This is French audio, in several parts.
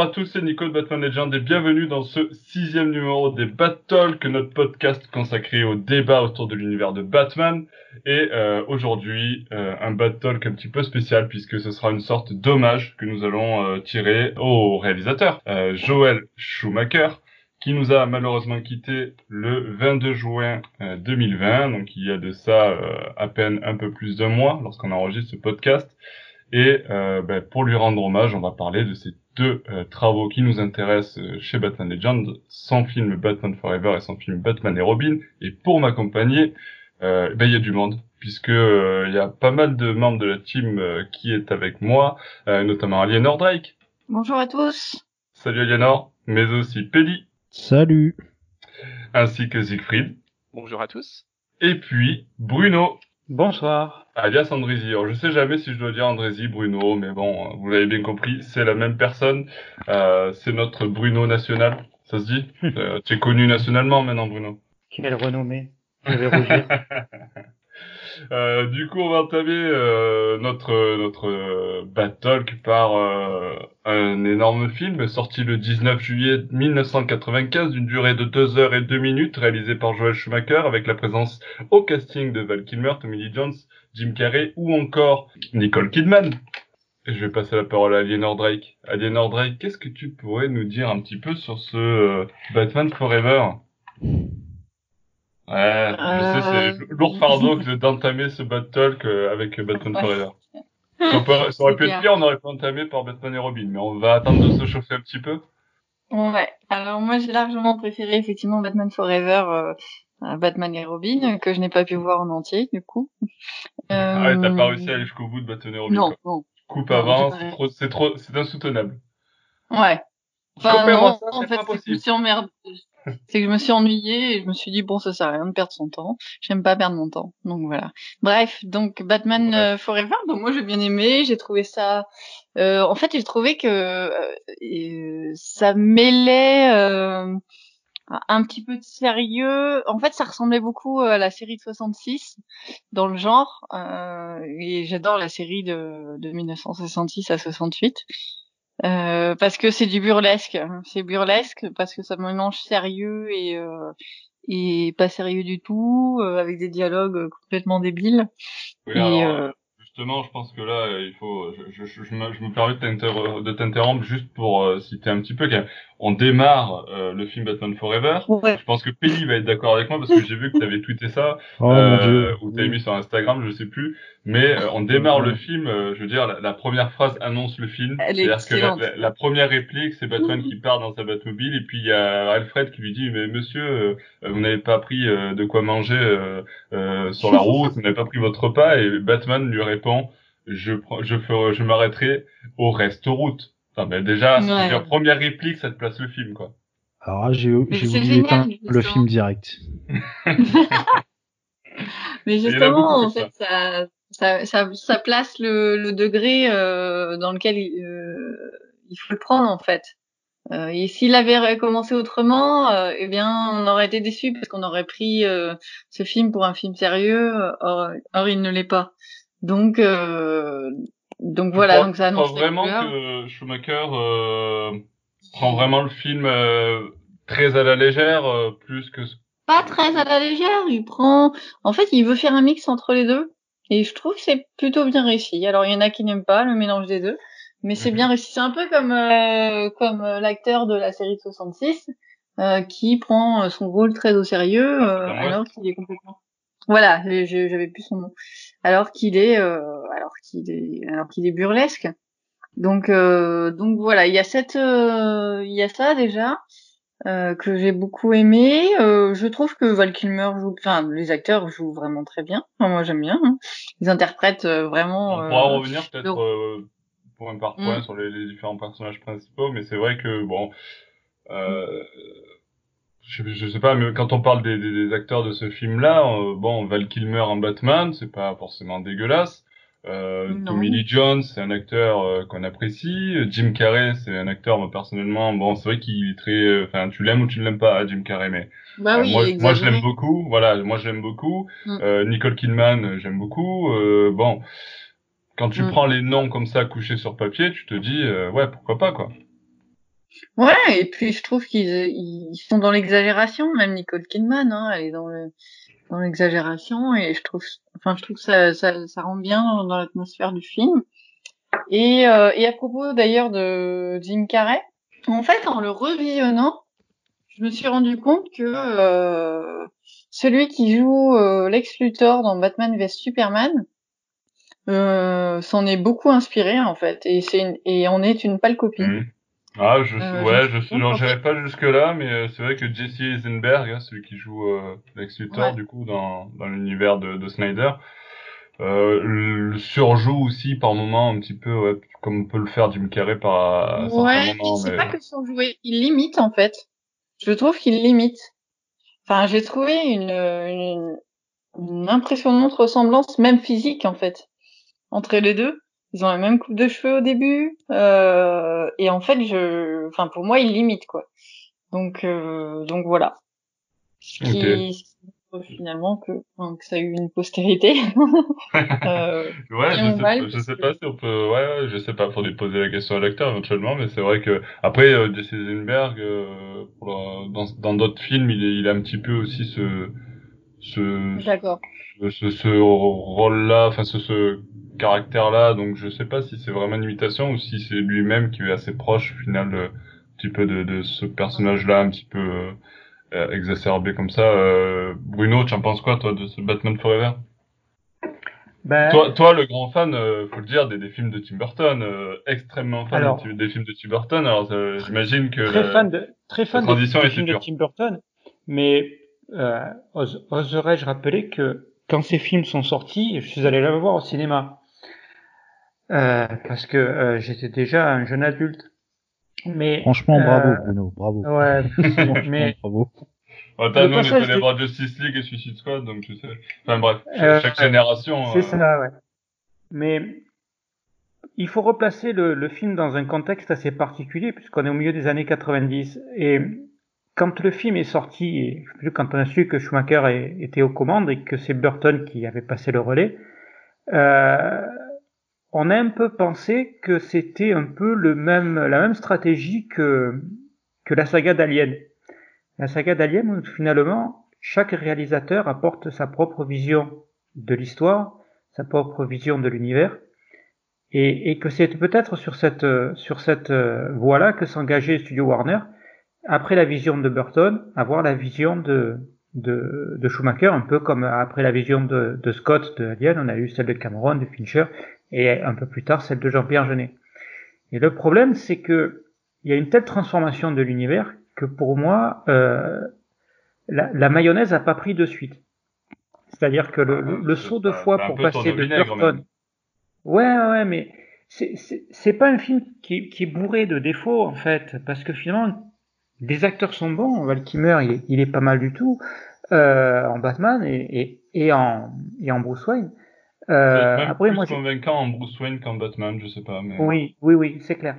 Bonjour à tous, c'est Nico de Batman Legend et bienvenue dans ce sixième numéro des Bat Talk, notre podcast consacré au débat autour de l'univers de Batman. Et euh, aujourd'hui, euh, un Bat Talk un petit peu spécial puisque ce sera une sorte d'hommage que nous allons euh, tirer au réalisateur, euh, Joel Schumacher, qui nous a malheureusement quitté le 22 juin 2020, donc il y a de ça à peine un peu plus d'un mois lorsqu'on enregistre ce podcast. Et euh, ben, pour lui rendre hommage, on va parler de ces deux euh, travaux qui nous intéressent euh, chez Batman Legend, son film Batman Forever et son film Batman et Robin. Et pour m'accompagner, ben, il y a du monde, puisque il y a pas mal de membres de la team qui est avec moi, notamment Aliénor Drake. Bonjour à tous. Salut Aliénor, mais aussi Peli. Salut. Ainsi que Siegfried. Bonjour à tous. Et puis Bruno. Bonsoir. Alias Andrézy. Alors, je sais jamais si je dois dire Andrézy, Bruno, mais bon, vous l'avez bien compris, c'est la même personne. Euh, c'est notre Bruno national. Ça se dit? Euh, Tu es connu nationalement maintenant, Bruno. Quelle renommée. Je vais rougir. Euh, du coup, on va entamer euh, notre notre euh, battle par euh, un énorme film sorti le 19 juillet 1995 d'une durée de 2 heures et 2 minutes, réalisé par Joel Schumacher avec la présence au casting de Val Kilmer, Tommy Lee Jones, Jim Carrey ou encore Nicole Kidman. Et je vais passer la parole à Aliénor Drake. Aliénor Drake, qu'est-ce que tu pourrais nous dire un petit peu sur ce Batman Forever? Ouais, je sais, c'est euh, lourd fardeau que d'entamer ce battle avec Batman Forever. Ça, ça aurait pu être pire, on aurait pu entamer par Batman et Robin, mais on va attendre de se chauffer un petit peu. Ouais, alors moi j'ai largement préféré effectivement Batman Forever euh, Batman et Robin, que je n'ai pas pu voir en entier du coup. Euh... Ah ouais, t'as pas réussi à aller jusqu'au bout de Batman et Robin. Non, non. Coupe avant, c'est trop, c'est trop, c'est insoutenable. Ouais. Enfin, non, en fait, je me suis emmerdée. C'est que je me suis ennuyée et je me suis dit bon ça sert à rien de perdre son temps. J'aime pas perdre mon temps. Donc voilà. Bref, donc Batman euh, Forever, donc moi j'ai bien aimé, j'ai trouvé ça euh, en fait, j'ai trouvé que euh, ça mêlait euh, un petit peu de sérieux. En fait, ça ressemblait beaucoup à la série de 66 dans le genre et j'adore la série de, de 1966 à 68. Euh, parce que c'est du burlesque. C'est burlesque parce que ça mélange sérieux et euh, et pas sérieux du tout, euh, avec des dialogues complètement débiles. Oui, et, alors, justement, je pense que là, il faut, je, je, je, me, je me permets de t'interrompre juste pour citer un petit peu. On démarre le film Batman Forever. Ouais. Je pense que Penny va être d'accord avec moi parce que j'ai vu que tu avais tweeté ça oh, euh, ou t'avais mis sur Instagram, je sais plus. Mais euh, on démarre le film, euh, je veux dire, la, la, première phrase annonce le film. C'est-à-dire que la, la, première réplique, c'est Batman qui part dans sa Batmobile et puis il y a Alfred qui lui dit mais monsieur, euh, vous n'avez pas pris de quoi manger sur la route, vous n'avez pas pris votre repas et Batman lui répond je je ferai, je m'arrêterai au reste route. Enfin, ben déjà, ouais. la première réplique, ça te place le film quoi. Alors j'ai voulu éteindre le film direct. mais justement, en fait, ça, ça, ça, ça place le, le degré euh, dans lequel il, euh, il faut le prendre en fait. Euh, et s'il avait commencé autrement, euh, eh bien, on aurait été déçu parce qu'on aurait pris euh, ce film pour un film sérieux. Or, or il ne l'est pas. Donc, euh, donc voilà. crois, donc ça annonce. vraiment que Schumacher prend vraiment le film très à la légère, plus que. Pas très à la légère. Il prend. En fait, il veut faire un mix entre les deux. Et je trouve que c'est plutôt bien réussi. Alors il y en a qui n'aiment pas le mélange des deux, mais c'est bien réussi. C'est un peu comme euh, comme euh, l'acteur de la série de 66 euh, qui prend son rôle très au sérieux alors qu'il est complètement. Voilà, j'avais plus son nom. Alors qu'il est alors qu'il est alors qu'il est burlesque. Donc donc voilà, il y a cette il y a ça déjà. Euh, que j'ai beaucoup aimé. Euh, je trouve que Val Kilmer joue, enfin les acteurs jouent vraiment très bien. Enfin, moi j'aime bien. Hein. Ils interprètent euh, vraiment. On pourra revenir peut-être donc... point par point sur les, les, différents personnages principaux, mais c'est vrai que bon, je, je, sais pas, mais quand on parle des, des, des acteurs de ce film-là, bon Val Kilmer en Batman, c'est pas forcément dégueulasse. Euh, Tommy Lee Jones, c'est un acteur euh, qu'on apprécie. Jim Carrey, c'est un acteur, moi personnellement, bon, c'est vrai qu'il est très, enfin, euh, tu l'aimes ou tu ne l'aimes pas, Jim Carrey, mais bah oui, moi, moi, je l'aime beaucoup. Voilà, moi je l'aime beaucoup. Mm. Nicole Kidman, j'aime beaucoup. bon, quand tu mm. prends les noms comme ça couchés sur papier, tu te dis, ouais, pourquoi pas, quoi. Ouais, et puis je trouve qu'ils ils sont dans l'exagération, même Nicole Kidman, hein, elle est dans le dans l'exagération et je trouve, enfin je trouve que ça ça, ça rend bien dans l'atmosphère du film. Et euh, et à propos d'ailleurs de Jim Carrey, en fait en le revisionnant, je me suis rendu compte que euh, celui qui joue euh, Lex Luthor dans Batman vs Superman euh, s'en est beaucoup inspiré en fait et c'est et on est une pâle copie. Mmh. Ah, je, euh, ouais, je, je pas jusque là, mais euh, c'est vrai que Jesse Eisenberg, hein, celui qui joue euh, Lex Luthor, du coup, dans, dans l'univers de, de Snyder, euh, le surjoue aussi par moment un petit peu, ouais, comme on peut le faire Jim Carrey par ouais, moments. c'est pas que surjouer, il limite en fait. Je trouve qu'il limite. Enfin, j'ai trouvé une, une, une impressionnante ressemblance, même physique en fait, entre les deux. Ils ont la même coupe de cheveux au début, euh, et en fait, je, enfin pour moi, ils limitent quoi. Donc, euh, donc voilà. Ce qui finalement que, que ça a eu une postérité. euh, ouais, je sais, je sais pas si on peut, ouais, ouais, je sais pas, faudrait poser la question à l'acteur éventuellement, mais c'est vrai que après euh, Jesse Eisenberg, euh, dans dans d'autres films, il est, il a un petit peu aussi ce ce ce, ce, ce rôle-là, enfin ce, ce caractère-là, donc je sais pas si c'est vraiment une imitation ou si c'est lui-même qui est assez proche au final un petit peu de, de ce personnage-là, un petit peu euh, euh, exacerbé comme ça. Euh, Bruno, tu en penses quoi toi de ce Batman Forever? Ben... toi, toi, le grand fan, euh, faut le dire, des, des films de Tim Burton, euh, extrêmement fan alors, des, films de Tim Burton. Alors, j'imagine que très fan de très fan des films de Tim Burton, mais oserais-je rappeler que quand ces films sont sortis, je suis allé les voir au cinéma. Euh, parce que euh, j'étais déjà un jeune adulte. Mais franchement, bravo euh, Bruno, bravo. Ouais, mais bravo. Ouais, nous, on est voir Justice League et Suicide Squad, donc tu sais. Enfin bref, chaque génération. C'est ça, ouais. Mais il faut replacer le, le, film dans un contexte assez particulier, puisqu'on est au milieu des années 90. Et quand le film est sorti, et quand on a su que Schumacher était aux commandes et que c'est Burton qui avait passé le relais, euh, on a un peu pensé que c'était un peu le même, la même stratégie que, que la saga d'Alien. La saga d'Alien, finalement, chaque réalisateur apporte sa propre vision de l'histoire, sa propre vision de l'univers, et, et, que c'est peut-être sur cette, sur cette euh, voie-là que s'engageait Studio Warner, après la vision de Burton, avoir la vision de, de, de Schumacher, un peu comme après la vision de, de Scott de Alien, on a eu celle de Cameron, de Fincher, et un peu plus tard celle de Jean-Pierre Jeunet. Et le problème, c'est que il y a une telle transformation de l'univers que pour moi, euh, la, la, mayonnaise a pas pris de suite. C'est-à-dire que le, le, saut de foi pour passer de Burton. Ouais, ouais, mais c'est pas un film qui, qui, est bourré de défauts en fait, parce que finalement, les acteurs sont bons. Val Kimmer, il est, il est pas mal du tout euh, en Batman et, et, et, en, et en Bruce Wayne. Euh, même après, plus moi, convaincant en Bruce Wayne qu'en Batman, je sais pas. Mais... Oui, oui, oui, c'est clair.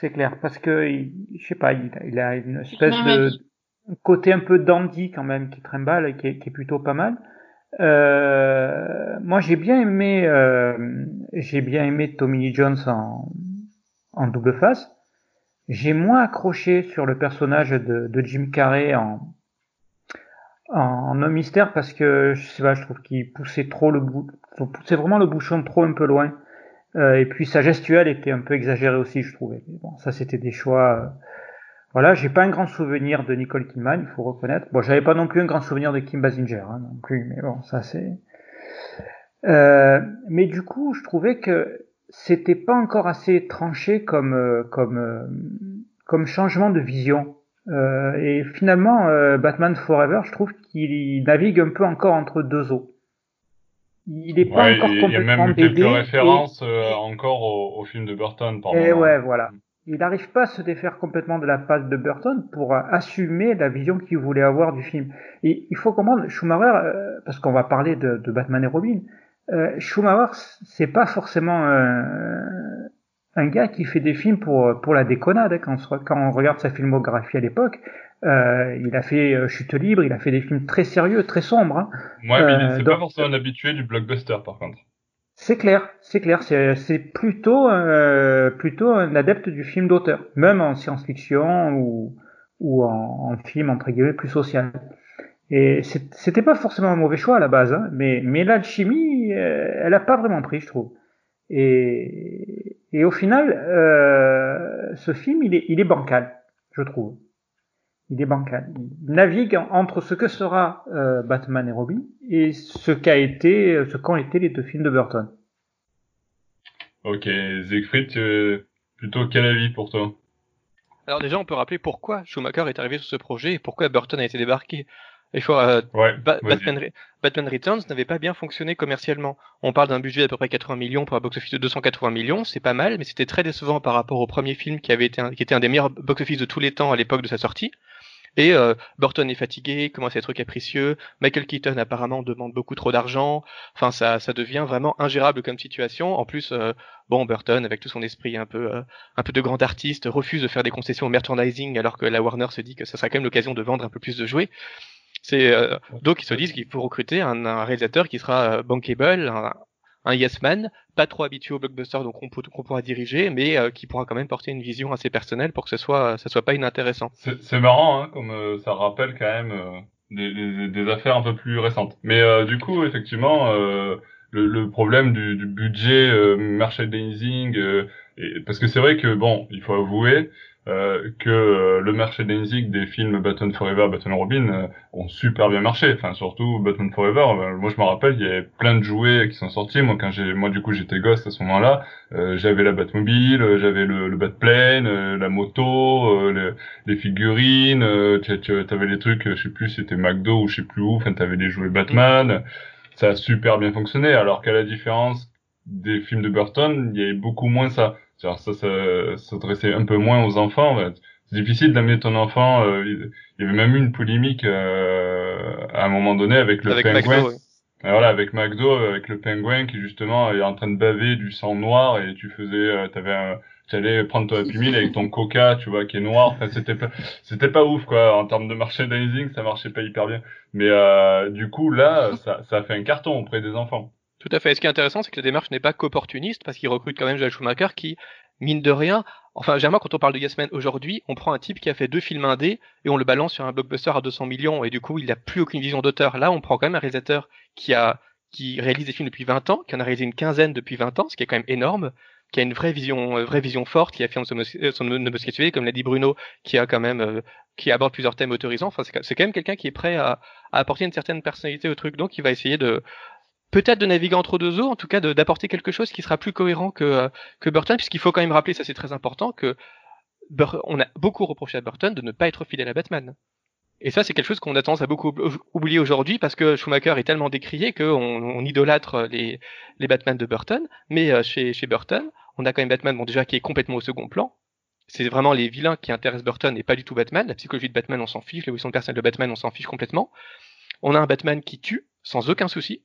C'est clair. Parce que, je sais pas, il, il a une espèce de côté un peu dandy quand même qui trimballe et qui est, qui est plutôt pas mal. Euh, moi, j'ai bien aimé, euh, j'ai bien aimé Tommy Lee Jones en, en double face. J'ai moins accroché sur le personnage de, de Jim Carrey en, en homme mystère parce que je sais pas, je trouve qu'il poussait trop le bout, poussait vraiment le bouchon trop un peu loin. Euh, et puis sa gestuelle était un peu exagérée aussi, je trouvais. bon, ça c'était des choix. Euh... Voilà, j'ai pas un grand souvenir de Nicole Kidman, il faut reconnaître. Bon, j'avais pas non plus un grand souvenir de Kim Basinger, hein, non plus, mais bon, ça c'est. Euh, mais du coup, je trouvais que c'était pas encore assez tranché comme euh, comme euh, comme changement de vision. Euh, et finalement, euh, Batman Forever, je trouve qu'il navigue un peu encore entre deux eaux. Il est pas encore complètement Il y a même quelques références euh, encore au, au, film de Burton. Par et ouais, voilà. Il n'arrive pas à se défaire complètement de la patte de Burton pour assumer la vision qu'il voulait avoir du film. Et il faut comprendre, Schumacher, parce qu'on va parler de, de, Batman et Robin, Schumacher, c'est pas forcément un gars qui fait des films pour pour la déconnade. Hein, quand, on, quand on regarde sa filmographie à l'époque, euh, il a fait euh, Chute libre, il a fait des films très sérieux, très sombres. Hein. Ouais, mais c'est euh, pas forcément un habitué du blockbuster, par contre. C'est clair, c'est clair. C'est plutôt, euh, plutôt un adepte du film d'auteur, même en science-fiction ou, ou en, en, film entre guillemets plus social. Et c'était pas forcément un mauvais choix à la base, hein, mais, mais l'alchimie, euh, elle a pas vraiment pris, je trouve. Et, et au final, euh, ce film, il est, il est bancal, je trouve. Il est bancal. Il navigue entre ce que sera euh, Batman et Robin et ce qu'a été, ce qu'ont été les deux films de Burton. Ok, Siegfried, plutôt quel avis pour toi? Alors déjà, on peut rappeler pourquoi Schumacher est arrivé sur ce projet et pourquoi Burton a été débarqué. Il faut, euh, Batman, Returns n'avait pas bien fonctionné commercialement. On parle d'un budget d'à peu près 80 millions pour un box-office de 280 millions, c'est pas mal, mais c'était très décevant par rapport au premier film qui avait été un, qui était un des meilleurs box-office de tous les temps à l'époque de sa sortie. Et euh, Burton est fatigué, commence à être capricieux. Michael Keaton apparemment demande beaucoup trop d'argent. Enfin, ça, ça devient vraiment ingérable comme situation. En plus, euh, bon, Burton, avec tout son esprit un peu, euh, un peu de grand artiste, refuse de faire des concessions au merchandising, alors que la Warner se dit que ça sera quand même l'occasion de vendre un peu plus de jouets. C'est donc ils se disent qu'il faut recruter un, un, réalisateur qui sera bankable, un, un yes man, pas trop habitué au blockbuster donc on, qu'on pourra diriger, mais euh, qui pourra quand même porter une vision assez personnelle pour que ce soit ça soit pas inintéressant. C'est marrant, hein, comme euh, ça rappelle quand même euh, des, des, affaires un peu plus récentes. Mais du coup, effectivement, le, le, problème du, du budget merchandising, et, parce que c'est vrai que bon, il faut avouer euh, que euh, le merchandising des films Batman Forever, Batman Robin euh, ont super bien marché. Enfin, surtout Batman Forever. moi, je me rappelle, il y avait plein de jouets qui sont sortis. Moi, quand j'ai, moi, du coup, j'étais gosse à ce moment-là. j'avais la Batmobile, j'avais le, le Batplane, la moto, les, figurines. tu avais les trucs, je sais plus, c'était McDo ou je sais plus où. Enfin, t'avais des jouets Batman. Ça a super bien fonctionné. Alors qu'à la différence des films de Burton, il y avait beaucoup moins ça ça, ça s'adressait un peu moins aux enfants. C'est difficile d'amener ton enfant. Euh, il y avait même eu une polémique euh, à un moment donné avec le pingouin. Voilà, avec McDo, avec le pingouin qui justement est en train de baver du sang noir et tu faisais, euh, t'avais tu allais prendre ton Happy Meal avec ton Coca, tu vois, qui est noir. Enfin, c'était pas, c'était pas ouf, quoi. En termes de merchandising, ça marchait pas hyper bien. Mais euh, du coup, là, ça, ça a fait un carton auprès des enfants. Tout à fait. ce qui est intéressant, c'est que la démarche n'est pas qu'opportuniste, parce qu'il recrute quand même Joel Schumacher qui, mine de rien, enfin, généralement, quand on parle de Yasmin aujourd'hui, on prend un type qui a fait deux films indés et on le balance sur un blockbuster à 200 millions et du coup, il n'a plus aucune vision d'auteur. Là, on prend quand même un réalisateur qui a, qui réalise des films depuis 20 ans, qui en a réalisé une quinzaine depuis 20 ans, ce qui est quand même énorme, qui a une vraie vision, euh, vraie vision forte, qui affirme son, euh, son homosexualité, comme l'a dit Bruno, qui a quand même, euh, qui aborde plusieurs thèmes autorisants. Enfin, c'est quand même quelqu'un qui est prêt à, à, apporter une certaine personnalité au truc, donc il va essayer de, peut-être de naviguer entre deux eaux, en tout cas d'apporter quelque chose qui sera plus cohérent que, euh, que Burton, puisqu'il faut quand même rappeler, ça c'est très important, que on a beaucoup reproché à Burton de ne pas être fidèle à Batman. Et ça, c'est quelque chose qu'on a tendance à beaucoup oublier aujourd'hui parce que Schumacher est tellement décrié qu'on on idolâtre les, les Batman de Burton. Mais euh, chez, chez Burton, on a quand même Batman, bon déjà qui est complètement au second plan. C'est vraiment les vilains qui intéressent Burton et pas du tout Batman. La psychologie de Batman, on s'en fiche. L'évolution de personnel de Batman, on s'en fiche complètement. On a un Batman qui tue sans aucun souci.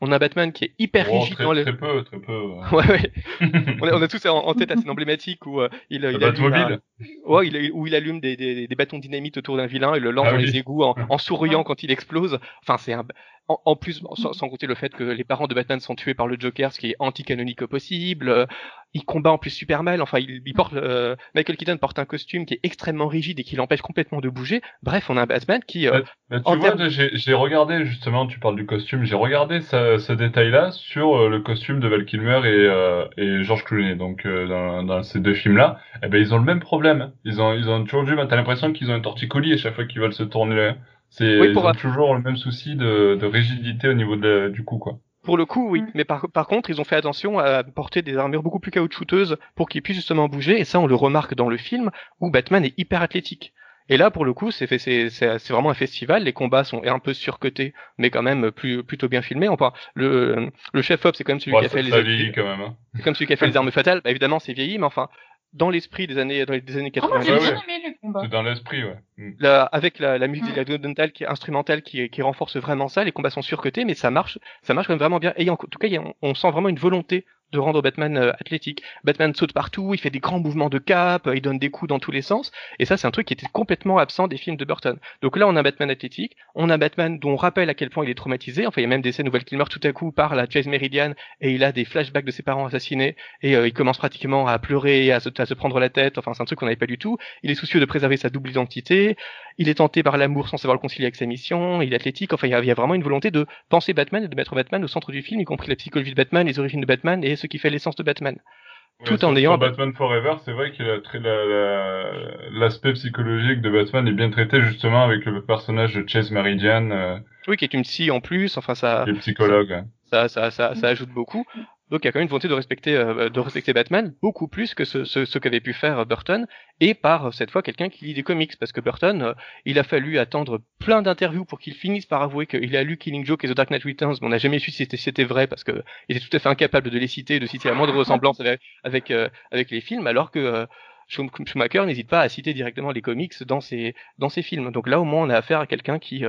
On a un Batman qui est hyper oh, rigide très, dans les. Très peu, très peu. ouais, ouais. on, a, on, a, tous en, tête assez emblématique où euh, il, il allume, un... ouais, il, où il allume des, des, des bâtons dynamite autour d'un vilain et le lance ah dans les égouts en, en souriant quand il explose. Enfin, c'est un, en, plus, sans, compter le fait que les parents de Batman sont tués par le Joker, ce qui est anti-canonique possible. Euh, il combat en plus super mal. Enfin, il, il porte euh, Michael Keaton porte un costume qui est extrêmement rigide et qui l'empêche complètement de bouger. Bref, on a un Batman qui. Euh, bah, bah, tu vois, j'ai regardé justement. Tu parles du costume. J'ai regardé ce détail-là sur le costume de Val Kilmer et, et George Clooney. Donc dans, dans, ces deux films-là, eh ben ils ont le même problème. Ils ont ils ont toujours dû. T'as l'impression qu'ils ont un torticolis à chaque fois qu'ils veulent se tourner. C'est oui, toujours le même souci de, de rigidité au niveau de du cou, quoi. Pour le coup, oui. Mais par, par, contre, ils ont fait attention à porter des armures beaucoup plus caoutchouteuses pour qu'ils puissent justement bouger. Et ça, on le remarque dans le film où Batman est hyper athlétique. Et là, pour le coup, c'est c'est c'est vraiment un festival. Les combats sont un peu surcotés, mais quand même plus plutôt bien filmés. Enfin, le le chef op, c'est quand même celui qui a fait les. quand même. Hein. C'est comme celui qui a fait les armes fatales. Bah, évidemment, c'est vieilli, mais enfin, dans l'esprit des années dans les années 80. Oh, j'ai bien aimé le combat? C'est dans l'esprit, ouais. Mm. La, avec la, la musique mm. qui est instrumentale qui, qui renforce vraiment ça, les combats sont surcotés, mais ça marche, ça marche quand même vraiment bien. Et en tout cas, on, on sent vraiment une volonté de rendre Batman euh, athlétique. Batman saute partout, il fait des grands mouvements de cap, euh, il donne des coups dans tous les sens, et ça c'est un truc qui était complètement absent des films de Burton. Donc là on a Batman athlétique, on a Batman dont on rappelle à quel point il est traumatisé, enfin il y a même des scènes où Val Kilmer tout à coup parle à Chase Meridian et il a des flashbacks de ses parents assassinés et euh, il commence pratiquement à pleurer, à se, à se prendre la tête, enfin c'est un truc qu'on n'avait pas du tout. Il est soucieux de préserver sa double identité, il est tenté par l'amour sans savoir le concilier avec sa mission, il est athlétique, enfin il y, a, il y a vraiment une volonté de penser Batman et de mettre Batman au centre du film, y compris la psychologie de Batman, les origines de Batman et ce qui fait l'essence de Batman. tout en ayant Batman Forever, c'est vrai que l'aspect psychologique de Batman est bien traité justement avec le personnage de Chase Meridian. Euh, oui, qui est une psy en plus. Enfin, ça. Le psychologue. Ça, ça, ça, ça, ajoute beaucoup. Donc il y a quand même une volonté de respecter, euh, de respecter Batman beaucoup plus que ce, ce, ce qu'avait pu faire Burton et par cette fois quelqu'un qui lit des comics parce que Burton, euh, il a fallu attendre plein d'interviews pour qu'il finisse par avouer qu'il a lu Killing Joke et The Dark Knight Returns, mais on n'a jamais su si c'était vrai parce que il était tout à fait incapable de les citer, de citer la moindre ressemblance avec avec, euh, avec les films, alors que Schumacher n'hésite pas à citer directement les comics dans ses dans ses films. Donc là au moins on a affaire à quelqu'un qui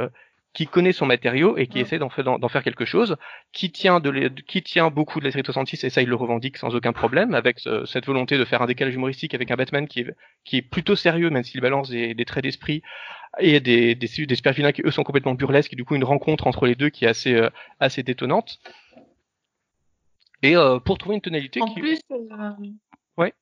qui connaît son matériau et qui essaie d'en faire, d'en faire quelque chose, qui tient de qui tient beaucoup de la série 66 et ça il le revendique sans aucun problème avec cette volonté de faire un décalage humoristique avec un Batman qui est qui est plutôt sérieux même s'il balance des, des traits d'esprit et des des, des super qui eux sont complètement burlesques et du coup une rencontre entre les deux qui est assez euh, assez détonnante. Et euh, pour trouver une tonalité en qui plus, euh, ouais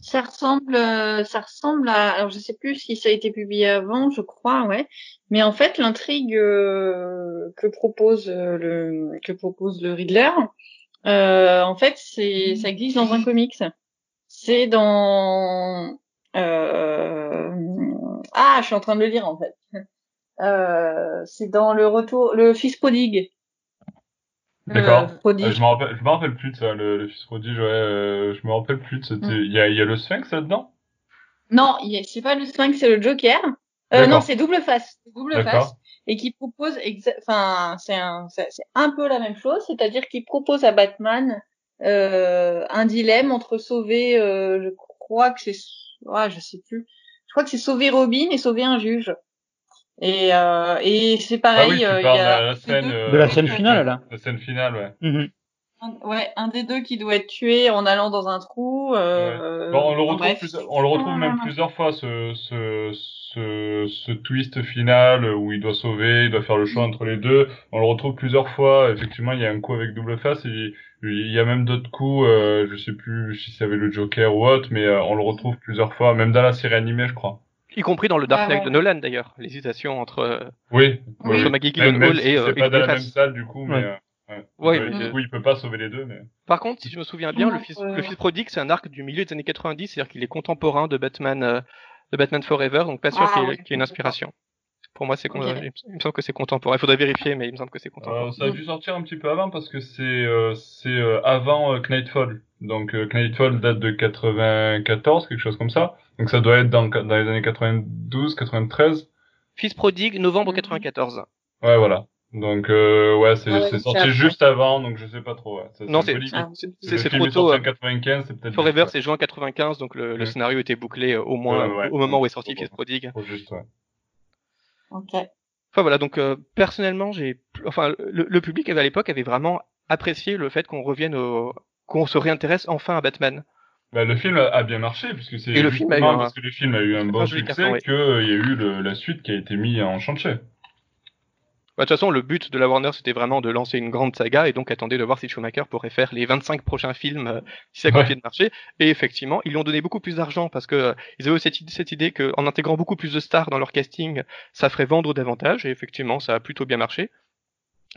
ça ressemble, euh, ça ressemble à, alors je sais plus si ça a été publié avant, je crois, ouais. Mais en fait, l'intrigue euh, que propose euh, le, que propose le Riddler, euh, en fait, c'est, ça existe dans un comics. C'est dans, ah, je suis en train de le lire en fait. c'est dans le retour, le fils prodigue. D'accord. Euh, je me rappelle, je me rappelle plus de ça, le, le fils prodige. Ouais, euh, je me rappelle plus de ça. Mm. Il y, a, y a le Sphinx là-dedans? Non, c'est pas le Sphinx, c'est le Joker. Euh, non, c'est double face, double face, et qui propose, enfin, c'est un, c'est un peu la même chose, c'est-à-dire qu'il propose à Batman euh, un dilemme entre sauver, euh, je crois que c'est, ouais, je sais plus, je crois que c'est sauver Robin et sauver un juge. Et, euh, et c'est pareil. Ah oui, tu euh, y a de la scène, de la scène finale là. La scène finale, ouais. Un, ouais, un des deux qui doit être tué en allant dans un trou. Euh, bon, on le retrouve, plus, on le retrouve même plusieurs fois ce, ce, ce, ce, twist final où il doit sauver, il doit faire le choix entre les deux. On le retrouve plusieurs fois. Effectivement, il y a un coup avec double face et il y a même d'autres coups. Euh, je sais plus si c'est avec le Joker ou autre, mais euh, on le retrouve plusieurs fois, même dans la série animée, je crois. Y compris dans le Dark Knight de Nolan d'ailleurs, l'hésitation entre, euh, oui, oui. entre Maggie Gyllenhaal et. C'est pas dans la même salle du coup, mais. Ouais. Ouais, du coup, il peut pas sauver les deux, mais. Par contre, si je me souviens bien, le fils, le fils prodigue, c'est un arc du milieu des années 90, c'est-à-dire qu'il est contemporain de Batman, euh, de Batman Forever, donc pas sûr ah, qu'il y, ait une inspiration. Pour moi, c'est okay. il me semble que c'est contemporain. Il faudrait vérifier, mais il me semble que c'est contemporain. Euh, ça a dû sortir un petit peu avant parce que c'est euh, c'est euh, avant euh, Knightfall. Donc euh, Knightfall date de 94, quelque chose comme ça. Donc ça doit être dans, dans les années 92, 93. Fils prodigue, novembre 94. Ouais, voilà. Donc euh, ouais, c'est ah sorti juste avant, donc je sais pas trop. Ouais. non, c'est c'est trop tôt. En 95, c'est peut-être. Forever, c'est juin 95, donc le, le, scénario était bouclé au moins ouais, au moment où est sorti Fils prodigue. Juste, ouais. Ok. Enfin voilà, donc euh, personnellement, j'ai, enfin, le, le, public à l'époque avait vraiment apprécié le fait qu'on revienne au, qu'on se réintéresse enfin à Batman. Bah, le film a bien marché puisque c'est le film a eu un... parce que le film a eu un bon succès qu'il ouais. y a eu le, la suite qui a été mise en chantier. Bah, de toute façon, le but de la Warner, c'était vraiment de lancer une grande saga et donc attendez de voir si Schumacher pourrait faire les 25 prochains films euh, si ça continue de marcher. Et effectivement, ils lui ont donné beaucoup plus d'argent parce que euh, ils avaient cette, cette idée qu'en intégrant beaucoup plus de stars dans leur casting, ça ferait vendre davantage. Et effectivement, ça a plutôt bien marché.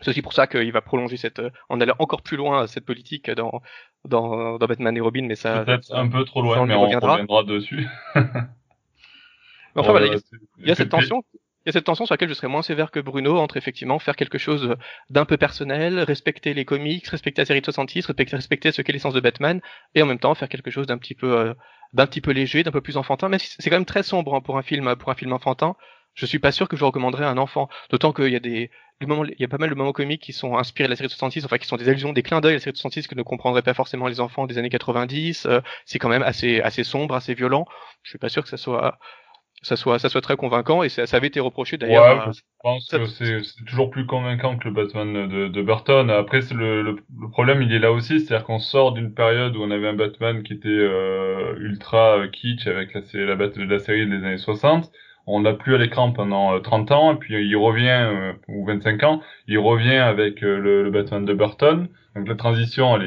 C'est aussi pour ça qu'il va prolonger cette, euh, en allant encore plus loin cette politique dans, dans, dans Batman et Robin, mais ça. Peut-être un peu trop loin, mais on reviendra, reviendra dessus. enfin, voilà, il y a cette tension il y a cette tension sur laquelle je serais moins sévère que Bruno entre effectivement faire quelque chose d'un peu personnel, respecter les comics, respecter la série de 66, respecter, ce qu'est l'essence de Batman, et en même temps faire quelque chose d'un petit peu, euh, léger, d'un peu plus enfantin, même si c'est quand même très sombre hein, pour un film, pour un film enfantin. Je suis pas sûr que je recommanderais à un enfant, d'autant qu'il y a des, il y a pas mal de moments comiques qui sont inspirés de la série de 66, enfin qui sont des allusions, des clins d'œil à la série de 66 que ne comprendraient pas forcément les enfants des années 90. Euh, c'est quand même assez, assez sombre, assez violent. Je suis pas sûr que ça soit ça soit, ça soit très convaincant et ça, ça avait été reproché d'ailleurs. Ouais, je pense que c'est toujours plus convaincant que le Batman de, de Burton. Après, le, le, le, problème, il est là aussi, c'est-à-dire qu'on sort d'une période où on avait un Batman qui était euh, ultra kitsch avec la, la, la série des années 60 on l'a plus à l'écran pendant 30 ans, et puis il revient, ou 25 ans, il revient avec le, le, Batman de Burton. Donc la transition, elle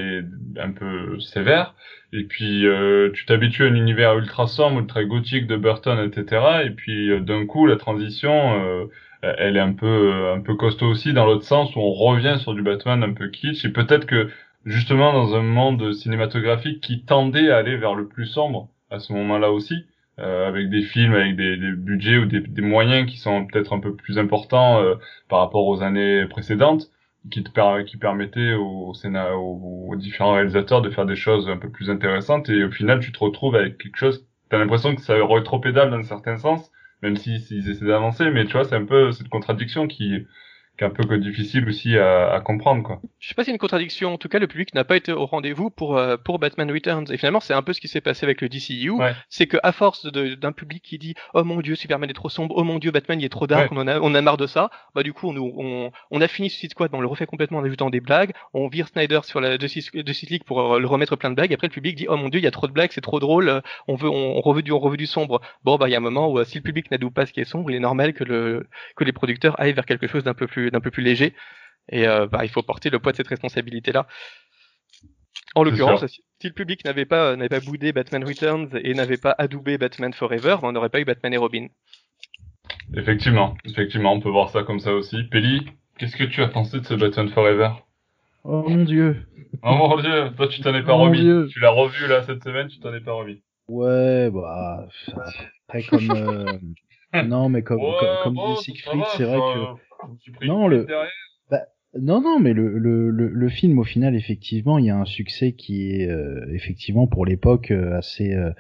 est un peu sévère. Et puis euh, tu t'habitues à un univers ultra sombre, ultra gothique de Burton, etc. Et puis euh, d'un coup, la transition, euh, elle est un peu un peu costaud aussi dans l'autre sens où on revient sur du Batman un peu kitsch. Et peut-être que justement dans un monde cinématographique qui tendait à aller vers le plus sombre à ce moment-là aussi, avec des films avec des, des budgets ou des, des, moyens qui sont peut-être un peu plus importants par rapport aux années précédentes qui, te qui permettait aux, aux, aux, différents réalisateurs de faire des choses un peu plus intéressantes. Et au final tu te retrouves avec quelque chose t'as l'impression que ça rétropédale dans un certain sens même si s'ils essaient d'avancer. Mais tu vois c'est un peu cette contradiction qui qui est un peu difficile aussi à, à, comprendre quoi. Je sais pas si c'est une contradiction. En tout cas, le public n'a pas été au rendez-vous pour euh, pour Batman Returns. Et finalement, c'est un peu ce qui s'est passé avec le DCU. E ouais. C'est que à force d'un public qui dit oh mon dieu Superman est trop sombre, oh mon dieu Batman il est trop dark, on en a on a marre de ça. Bah du coup on on, on a fini Suicide Squad, on le refait complètement en ajoutant des blagues. On vire Snyder sur la Justice League pour euh, le remettre plein de blagues. Après le public dit oh mon dieu il y a trop de blagues, c'est trop drôle. Euh, on veut on, on reveut du on reveut du sombre. Bon bah il y a un moment où si le public n'adoue pas ce qui est sombre, il est normal que le que les producteurs aillent vers quelque chose d'un peu plus d'un peu plus léger. Et euh, bah, il faut porter le poids de cette responsabilité-là. En l'occurrence, si le public n'avait pas, n'avait pas boudé Batman Returns et n'avait pas adoubé Batman Forever, on n'aurait pas eu Batman et Robin. Effectivement, effectivement, on peut voir ça comme ça aussi. Peli, qu'est-ce que tu as pensé de ce Batman Forever? Oh mon dieu Oh mon dieu Toi, tu t'en es pas oh remis. Tu l'as revu là cette semaine, tu t'en es pas remis. Ouais, bah... Après, comme... Euh, non, mais comme, comme, dit Siegfried, c'est vrai que... Non, le... Bah, non, non, mais le, le, le, film, au final, effectivement, il y a un succès qui est euh, effectivement pour l'époque euh, assez euh,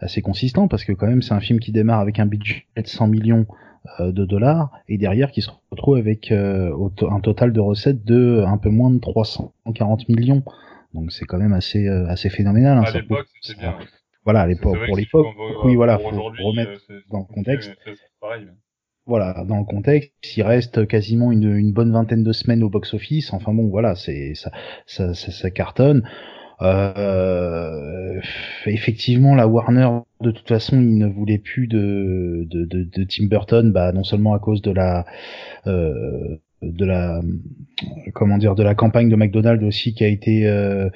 assez consistant parce que quand même, c'est un film qui démarre avec un budget de 100 millions de dollars et derrière qui se retrouve avec un total de recettes de un peu moins de 340 millions. Donc c'est quand même assez assez phénoménal. Hein, à l'époque, c'était bien. Voilà, à l'époque, pour l'époque, oui, voilà, faut remettre dans le contexte. Pareil, voilà, dans le contexte, il reste quasiment une, une bonne vingtaine de semaines au box-office. Enfin bon, voilà, c'est ça, ça, ça, ça cartonne. Euh, effectivement, la Warner, de toute façon, il ne voulait plus de, de, de, de Tim Burton, bah, non seulement à cause de la, euh, de la, comment dire, de la campagne de McDonald's aussi qui a été, euh,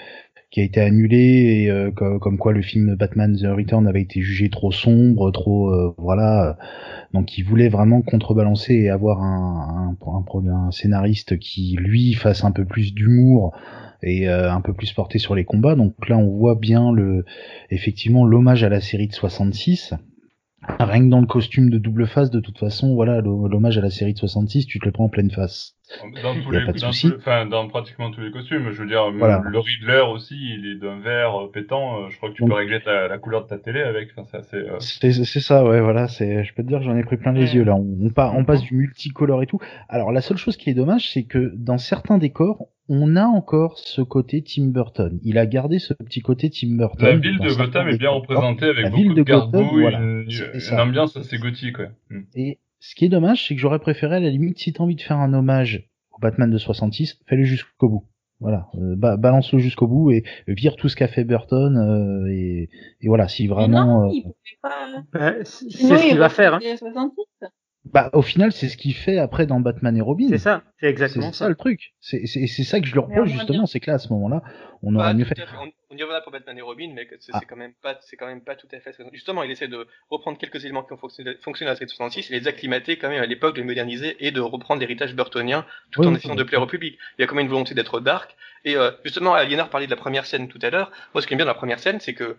qui a été annulée et euh, comme, quoi le film Batman The Return avait été jugé trop sombre, trop, euh, voilà. Donc il voulait vraiment contrebalancer et avoir un, un, un, un scénariste qui lui fasse un peu plus d'humour et euh, un peu plus porté sur les combats. Donc là on voit bien le effectivement l'hommage à la série de 66 Rien que dans le costume de double face, de toute façon, voilà, l'hommage à la série de 66, tu te le prends en pleine face. Dans, tous les, dans, enfin, dans pratiquement tous les costumes, je veux dire, le Riddler aussi, il est d'un vert euh, pétant, euh, je crois que tu peux régler la couleur de ta télé avec, enfin, c'est assez... Euh... C'est ça, ouais, voilà, c'est, je peux te dire, j'en ai pris plein les yeux, là, on, on, on passe du multicolore et tout. Alors, la seule chose qui est dommage, c'est que dans certains décors, on a encore ce côté Tim Burton. Il a gardé ce petit côté Tim Burton. La ville de Gotham est bien représentée avec beaucoup de, gargouilles, une, ambiance assez gothique. Ouais. Hmm. Et ce qui est dommage, c'est que j'aurais préféré à la limite, si t'as envie de faire un hommage au Batman de 66, fais-le jusqu'au bout. Voilà, euh, balance-le jusqu'au bout et vire tout ce qu'a fait Burton euh, et, et, voilà, si vraiment. Non, euh, pas... bah, c'est ce qu'il va faire. Hein. Bah, au final, c'est ce qu'il fait après dans Batman et Robin. C'est ça, c'est exactement ça. ça. le truc. C'est ça que je le reproche justement, c'est que là, à ce moment-là, on aurait bah, mieux fait. On, on, y reviendra pour Batman et Robin, mais c'est ah. quand même pas, c'est quand même pas tout à fait. Justement, il essaie de reprendre quelques éléments qui ont fonctionné, fonctionné à la série 66 et les acclimater quand même à l'époque, de les moderniser et de reprendre l'héritage burtonien, tout en essayant de plaire au public. Il y a quand même une volonté d'être dark. Et euh, justement, Aliénard parlait de la première scène tout à l'heure. Moi, ce qui est bien dans la première scène, c'est que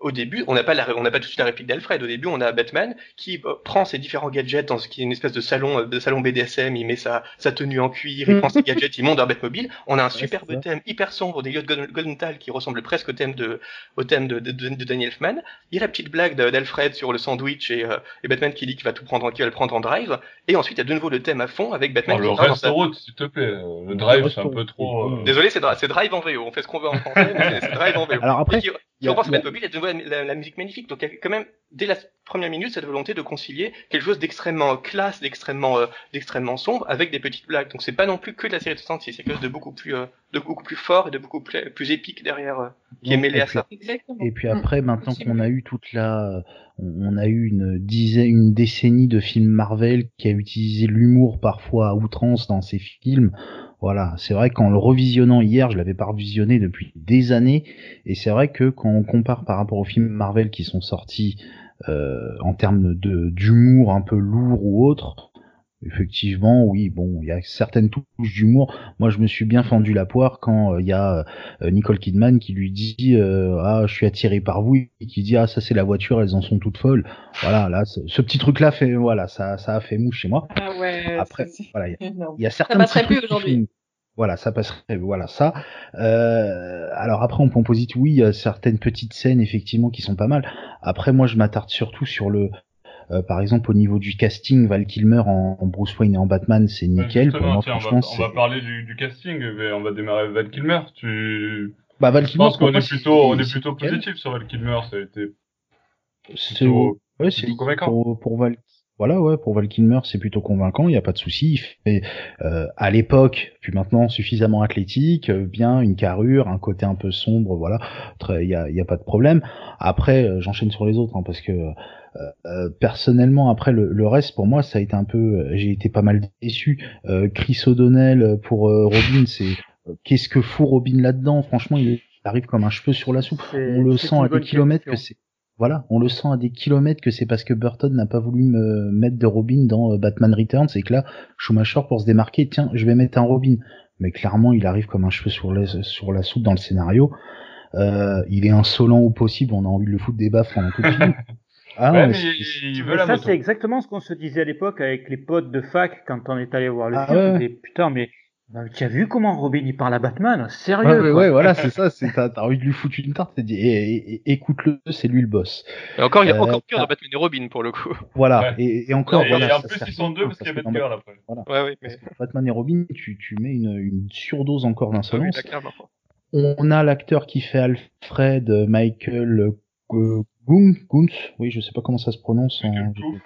au début, on n'a pas la, on n'a pas tout de suite la réplique d'Alfred. Au début, on a Batman qui euh, prend ses différents gadgets dans ce qui est une espèce de salon, euh, de salon BDSM. Il met sa, sa tenue en cuir, il prend ses gadgets, il monte dans Batmobile. On a un superbe thème hyper sombre des lieux de Goldenthal qui ressemble presque au thème de, au thème de, de, de Daniel Elfman. Il y a la petite blague d'Alfred sur le sandwich et, euh, et, Batman qui dit qu'il va tout prendre, qu'il va le prendre en drive. Et ensuite, il y a de nouveau le thème à fond avec Batman. Oh, le reste route, s'il te plaît. Le drive, c'est un peu trop. Désolé, c'est drive en VO. On fait ce qu'on veut en français, mais c'est drive en VO. Alors après, Si on pense à Batmobile, il y a de nouveau la, la, musique magnifique. Donc, il y a quand même, dès la première minute, cette volonté de concilier quelque chose d'extrêmement classe, d'extrêmement, euh, d'extrêmement sombre avec des petites blagues. Donc, c'est pas non plus que de la série de 66, c'est quelque chose de beaucoup plus, euh, de beaucoup plus fort et de beaucoup plus, plus épique derrière, euh, qui est mêlé à ça. Exactement. Et puis après, maintenant qu'on a eu toute la, on a eu une dizaine, une décennie de films Marvel qui a utilisé l'humour parfois à outrance dans ses films. Voilà, c'est vrai qu'en le revisionnant hier, je l'avais pas revisionné depuis des années, et c'est vrai que quand on compare par rapport aux films Marvel qui sont sortis euh, en termes de d'humour un peu lourd ou autre, effectivement, oui, bon, il y a certaines touches d'humour. Moi, je me suis bien fendu la poire quand il y a euh, Nicole Kidman qui lui dit euh, ah, je suis attiré par vous, et qui dit ah ça c'est la voiture, elles en sont toutes folles. Voilà, là, ce, petit truc là fait voilà, ça ça a fait mouche chez moi. Ah ouais. Après, voilà, il y a- y certains Ça passerait plus aujourd'hui. Voilà, ça passerait. Voilà ça. Euh, alors après, on composite, oui, il y a certaines petites scènes effectivement qui sont pas mal. Après, moi, je m'attarde surtout sur le, euh, par exemple, au niveau du casting, Val Kilmer en, en Bruce Wayne et en Batman, c'est nickel. Pour moi, tiens, on, va, franchement, on va parler du, du casting, mais on va démarrer avec Val Kilmer. Tu... Bah, Val Je Kilmer, pense pour qu'on est plutôt, on est plutôt nickel. positif sur Val Kilmer. Ça a été C'est plutôt, ouais, plutôt convaincant. pour, pour Val. Voilà, ouais, pour Val Kilmer, c'est plutôt convaincant, il n'y a pas de souci. Il fait, euh, à l'époque, puis maintenant suffisamment athlétique, euh, bien, une carrure, un côté un peu sombre, voilà, il y a, y a pas de problème. Après, euh, j'enchaîne sur les autres, hein, parce que personnellement, après le, le reste, pour moi, ça a été un peu, euh, j'ai été pas mal déçu. Euh, Chris O'Donnell pour euh, Robin, c'est euh, qu'est-ce que fout Robin là-dedans? Franchement, il arrive comme un cheveu sur la soupe. On le sent à des kilomètres que c'est voilà, on le sent à des kilomètres que c'est parce que Burton n'a pas voulu me mettre de Robin dans euh, Batman Returns et que là, Schumacher pour se démarquer, tiens, je vais mettre un Robin. Mais clairement, il arrive comme un cheveu sur, la- sur la soupe dans le scénario. Euh, il est insolent au possible, on a envie de le foutre des baffes pendant tout le film. Ah, ouais, mais c'est- il veut Mais la ça, moto. c'est exactement ce qu'on se disait à l'époque avec les potes de fac quand on est allé voir le Ah film. ouais. On disait, putain, mais mais tu as vu comment Robin il parle à Batman? Sérieux ouais, quoi. ouais, voilà, c'est ça, c'est, t'as, t'as envie de lui foutre une tarte, t'as dit, eh, eh, eh, écoute-le, c'est lui le boss. Et encore, il y a Euh, encore pire ah. dans Batman et Robin pour le coup. Voilà, Ouais. et, et encore, et, voilà. et en ça plus, sert ils sont deux parce qu'il y a Batgirl après. Ouais, oui, mais. Parce que Batman et Robin, tu, tu mets une, une surdose encore Ah oui, d'insolence. là, clairement. On a l'acteur qui fait Alfred, euh, Michael euh, Guntz, oui, je sais pas comment ça se prononce. Cool.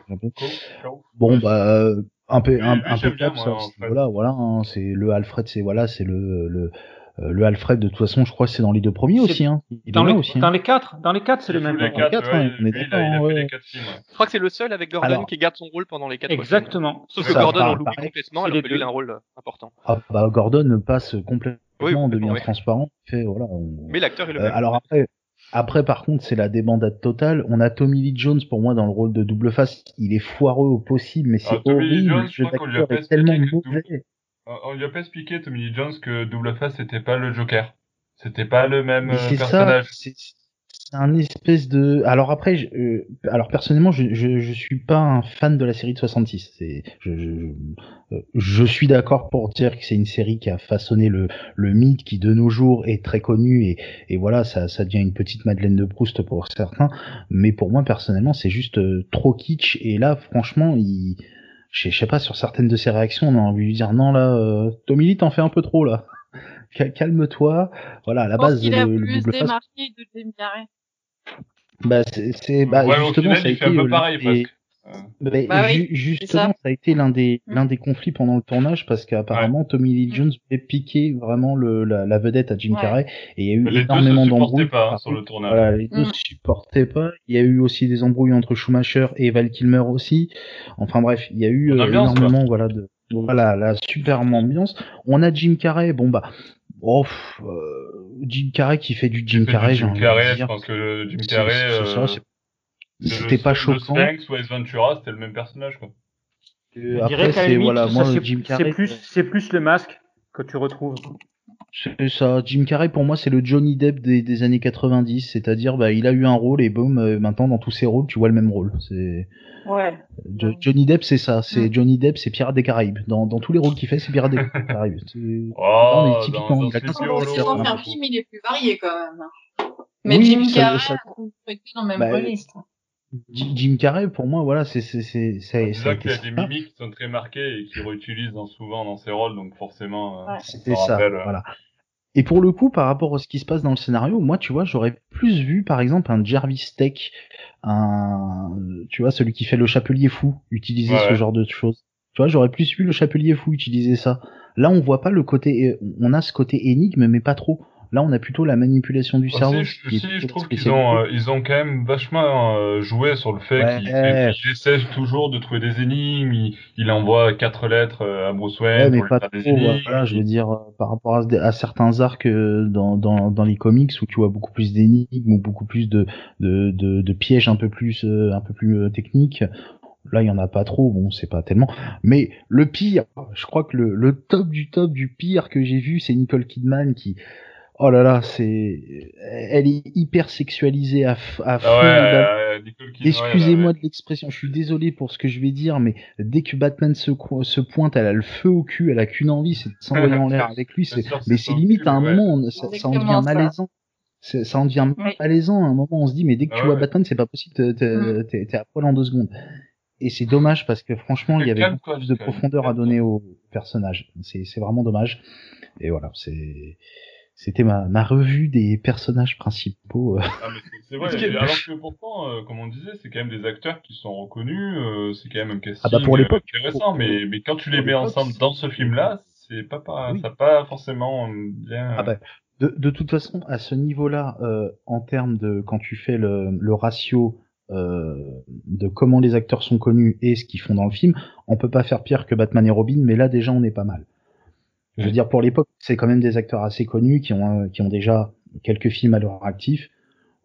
Bon, bah, euh, un peu, moi, ça, voilà, voilà, hein, c'est le Alfred, c'est voilà, c'est le le euh, le Alfred de toute façon, je crois que c'est dans les deux premiers C'est- aussi, hein. Il Dans les, aussi. dans hein. les quatre, dans les quatre, c'est le même. les hein. quatre, quatre, ouais, ouais, on est lui, il a, d'accord, il a ouais, fait ouais. les quatre films. ouais. Je crois que c'est le seul avec Gordon Alors- qui garde son rôle pendant les quatre. Exactement. Sauf Ça, que Gordon, on l'oublie complètement, alors que lui, il a un rôle euh, important. Ah, bah, Gordon passe complètement, Oui, devient complètement, transparent, fait voilà. on- Mais l'acteur est le Euh, même. alors après, après par contre, c'est la débandade totale. On a Tommy Lee Jones pour moi dans le rôle de double face. Il est foireux au possible, mais c'est Ah, horrible. Jones, Le je jeu crois qu'on lui a d'acteur pas est tellement expliqué que mauvais. On- lui a pas expliqué, Tommy Lee Jones, que Double Face c'était pas le Joker. C'était pas le même euh, ça, personnage. C'est un espèce de. Alors après, je, euh, alors personnellement, je, je suis pas un fan de la série de 66. C'est, je, je, euh, je suis d'accord pour dire que c'est une série qui a façonné le le mythe, qui de nos jours est très connu et et voilà, ça ça devient une petite Madeleine de Proust pour certains. Mais pour moi personnellement, c'est juste euh, trop kitsch. Et là, franchement, il je sais pas, sur certaines de ses réactions, on a envie de lui dire non là, euh, Tommy Lee, t'en fais un peu trop là. Cal- Calme-toi. Voilà, à la base, qu'il a le, voulu se double face, de Jim Carrey. bah, c'est, c'est- bah, ouais, justement, final, ça a il fait un été, peu euh, pareil, des- Bah ju- oui, justement, ça. ça. a été l'un des, Mm. l'un des conflits pendant le tournage parce qu'apparemment Tommy Lee. Jones voulait piquer vraiment le, la, la vedette à Jim Ouais. Carrey et il y a eu mais les deux énormément se d'embrouilles. supportaient pas hein, sur le tournage. Voilà, les deux Mm. se supportaient pas. Il y a eu aussi des embrouilles entre Schumacher et Val Kilmer aussi. Enfin bref, il y a eu euh, ambiance, quoi. énormément, voilà, de, voilà, la superbe ambiance. On a Jim Carrey, bon bah, oh, pff, euh, Jim Carrey qui fait du Jim fait Carrey, Jim envie de Carrey, je dire. pense que le Jim C'est- Carrey, euh, c'était pas le choquant. Sphinx ou Ace Ventura, c'était le même personnage, quoi. Après, c'est voilà, moi c'est- plus, c'est plus le masque que tu retrouves. C'est ça, Jim Carrey pour moi c'est le Johnny Depp des, des années 90, c'est-à-dire bah il a eu un rôle et boum euh, maintenant dans tous ses rôles tu vois le même rôle. C'est Ouais. Jo- Johnny Depp c'est ça, c'est Mm. Johnny Depp c'est Pirates des Caraïbes. Dans, dans tous les rôles qu'il fait c'est Pirates des Caraïbes. Oh, mais typiquement, dans il a un film, est plus varié quand même. Mais Oui, Jim Carrey, ça- on peut être dans le même Bah. Jim Carrey pour moi voilà c'est c'est c'est c'est Déjà qu'il y a des mimiques qui sont très marquées et qu'il réutilise dans- souvent dans ses rôles, donc forcément, euh, Ouais. ça C'était ça, rappelle. euh, voilà. Et pour le coup, par rapport à ce qui se passe dans le scénario, moi, tu vois, j'aurais plus vu, par exemple, un Jarvis Tech, un, tu vois, celui qui fait le chapelier fou, utiliser ce genre de choses. Tu vois, j'aurais plus vu le chapelier fou utiliser ça. Là, on voit pas le côté, on a ce côté énigme, mais pas trop. Là, on a plutôt la manipulation du cerveau. Si, je trouve qu'ils ont, euh, ils ont quand même vachement euh, joué sur le fait qu'il essaie toujours de trouver des énigmes. Il, envoie quatre lettres euh, à Bruce Wayne mais pas des énigmes. Voilà, je veux dire, par rapport à, certains arcs dans, dans, dans les comics où tu vois beaucoup plus d'énigmes ou beaucoup plus de, de, de, de pièges un peu plus, un peu plus techniques. Là, il y en a pas trop, bon, c'est pas tellement. Mais le pire, je crois que le, le top du top du pire que j'ai vu, c'est Nicole Kidman qui, Oh là là, c'est, elle est hyper sexualisée à, à ah fond. Euh, Excusez-moi de l'expression, je suis désolé pour ce que je vais dire, mais dès que Batman se, se pointe, elle a le feu au cul, elle a qu'une envie, c'est de s'envoyer en l'air avec lui. mais c'est limite à un moment, ça, ça, en devient malaisant. Ça en devient malaisant à un moment, on se dit, mais dès que tu ah vois Batman, c'est pas possible, mm. t'es à poil en deux secondes. Et c'est dommage parce que franchement, il y avait beaucoup plus de profondeur à donner au personnage. C'est vraiment dommage. Et voilà, c'est c'était ma, ma revue des personnages principaux. Euh. Ah, c'est vrai, alors que pourtant, euh, comme on disait, c'est quand même des acteurs qui sont reconnus, euh, c'est quand même un casting ah bah pour intéressant, mais, mais quand tu les mets ensemble dans ce film-là, c'est pas, pas ça pas forcément bien... Ah bah, de, de toute façon, à ce niveau-là, en termes de quand tu fais le, le ratio de comment les acteurs sont connus et ce qu'ils font dans le film, on peut pas faire pire que Batman et Robin, mais là déjà on est pas mal. Je veux dire, pour l'époque, c'est quand même des acteurs assez connus qui ont, qui ont déjà quelques films à leur actif.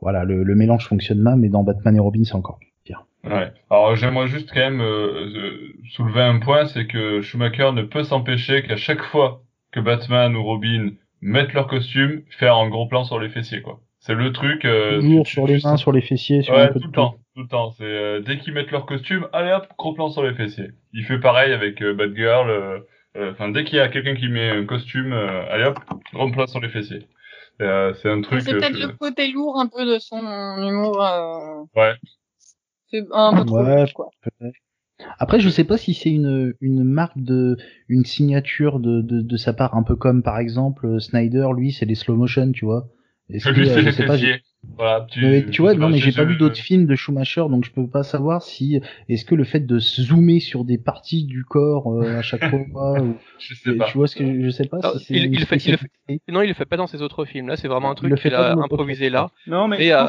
Voilà, le, le mélange fonctionne mal, mais dans Batman et Robin, c'est encore pire. Ouais. Alors j'aimerais juste quand même euh, euh, soulever un point, c'est que Schumacher ne peut s'empêcher qu'à chaque fois que Batman ou Robin mettent leur costume, faire un gros plan sur les fessiers, quoi. C'est le truc. Euh, sur les mains, sur les fessiers, sur ouais, tout le temps, tout le temps. C'est euh, dès qu'ils mettent leur costume, allez hop, gros plan sur les fessiers. Il fait pareil avec Batgirl. Euh, enfin, dès qu'il y a quelqu'un qui met un costume, euh, allez hop, grande place sur les fessiers. Euh, c'est un truc. C'est peut-être le côté lourd un peu de son humour. Ouais. C'est un peu trop ouais, quoi. Après, je sais pas si c'est une, une marque de, une signature de, de, de sa part, un peu comme par exemple Snyder, lui, c'est les slow motion, tu vois. Est-ce que, je sais pas, voilà, tu, tu vois, non, mais j'ai pas vu d'autres films de Schumacher, donc je peux pas savoir si est-ce que le fait de zoomer sur des parties du corps euh, à chaque fois, ou, je sais pas. tu vois ce que je sais pas. si il, il, fait, il, fait, non, il le fait pas dans ses autres films. Là, c'est vraiment un truc qu'il a improvisé là. Non, mais euh,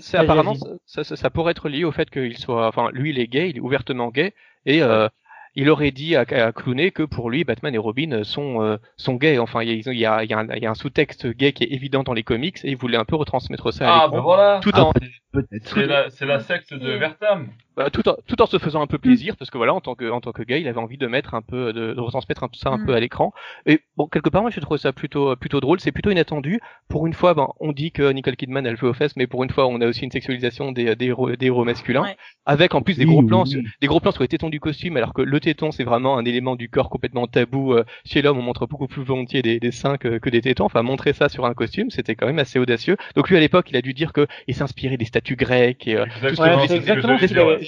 c'est apparemment ça, ça, ça, pourrait être lié au fait qu'il soit, enfin, lui, il est gay, il est ouvertement gay, et euh, il aurait dit à, à Clooney que pour lui, Batman et Robin sont, euh, sont gays. Enfin, il y a, y un, y a un sous-texte gay qui est évident dans les comics et il voulait un peu retransmettre ça à ah. Ben voilà. Tout en, ah, c'est la, c'est la secte de Vertam. Bah, tout, en, tout en se faisant un peu plaisir, parce que voilà, en tant que, en tant que gay, il avait envie de mettre un peu, de, de retransmettre un, ça un peu à mm. l'écran. Et bon, quelque part, moi, je trouve ça plutôt, plutôt drôle. C'est plutôt inattendu. Pour une fois, ben, on dit que Nicole Kidman, elle joue aux fesses, mais pour une fois, on a aussi une sexualisation des, des, héros, des héros masculins, avec en plus des gros plans, des gros plans sur les tétons du costume, alors que le téton, c'est vraiment un élément du corps complètement tabou. Euh, chez l'homme, on montre beaucoup plus volontiers des, des seins que, que des tétons. Enfin, montrer ça sur un costume, c'était quand même assez audacieux. Donc lui, à l'époque, il a dû dire que il s'inspirait des statues grecques et euh,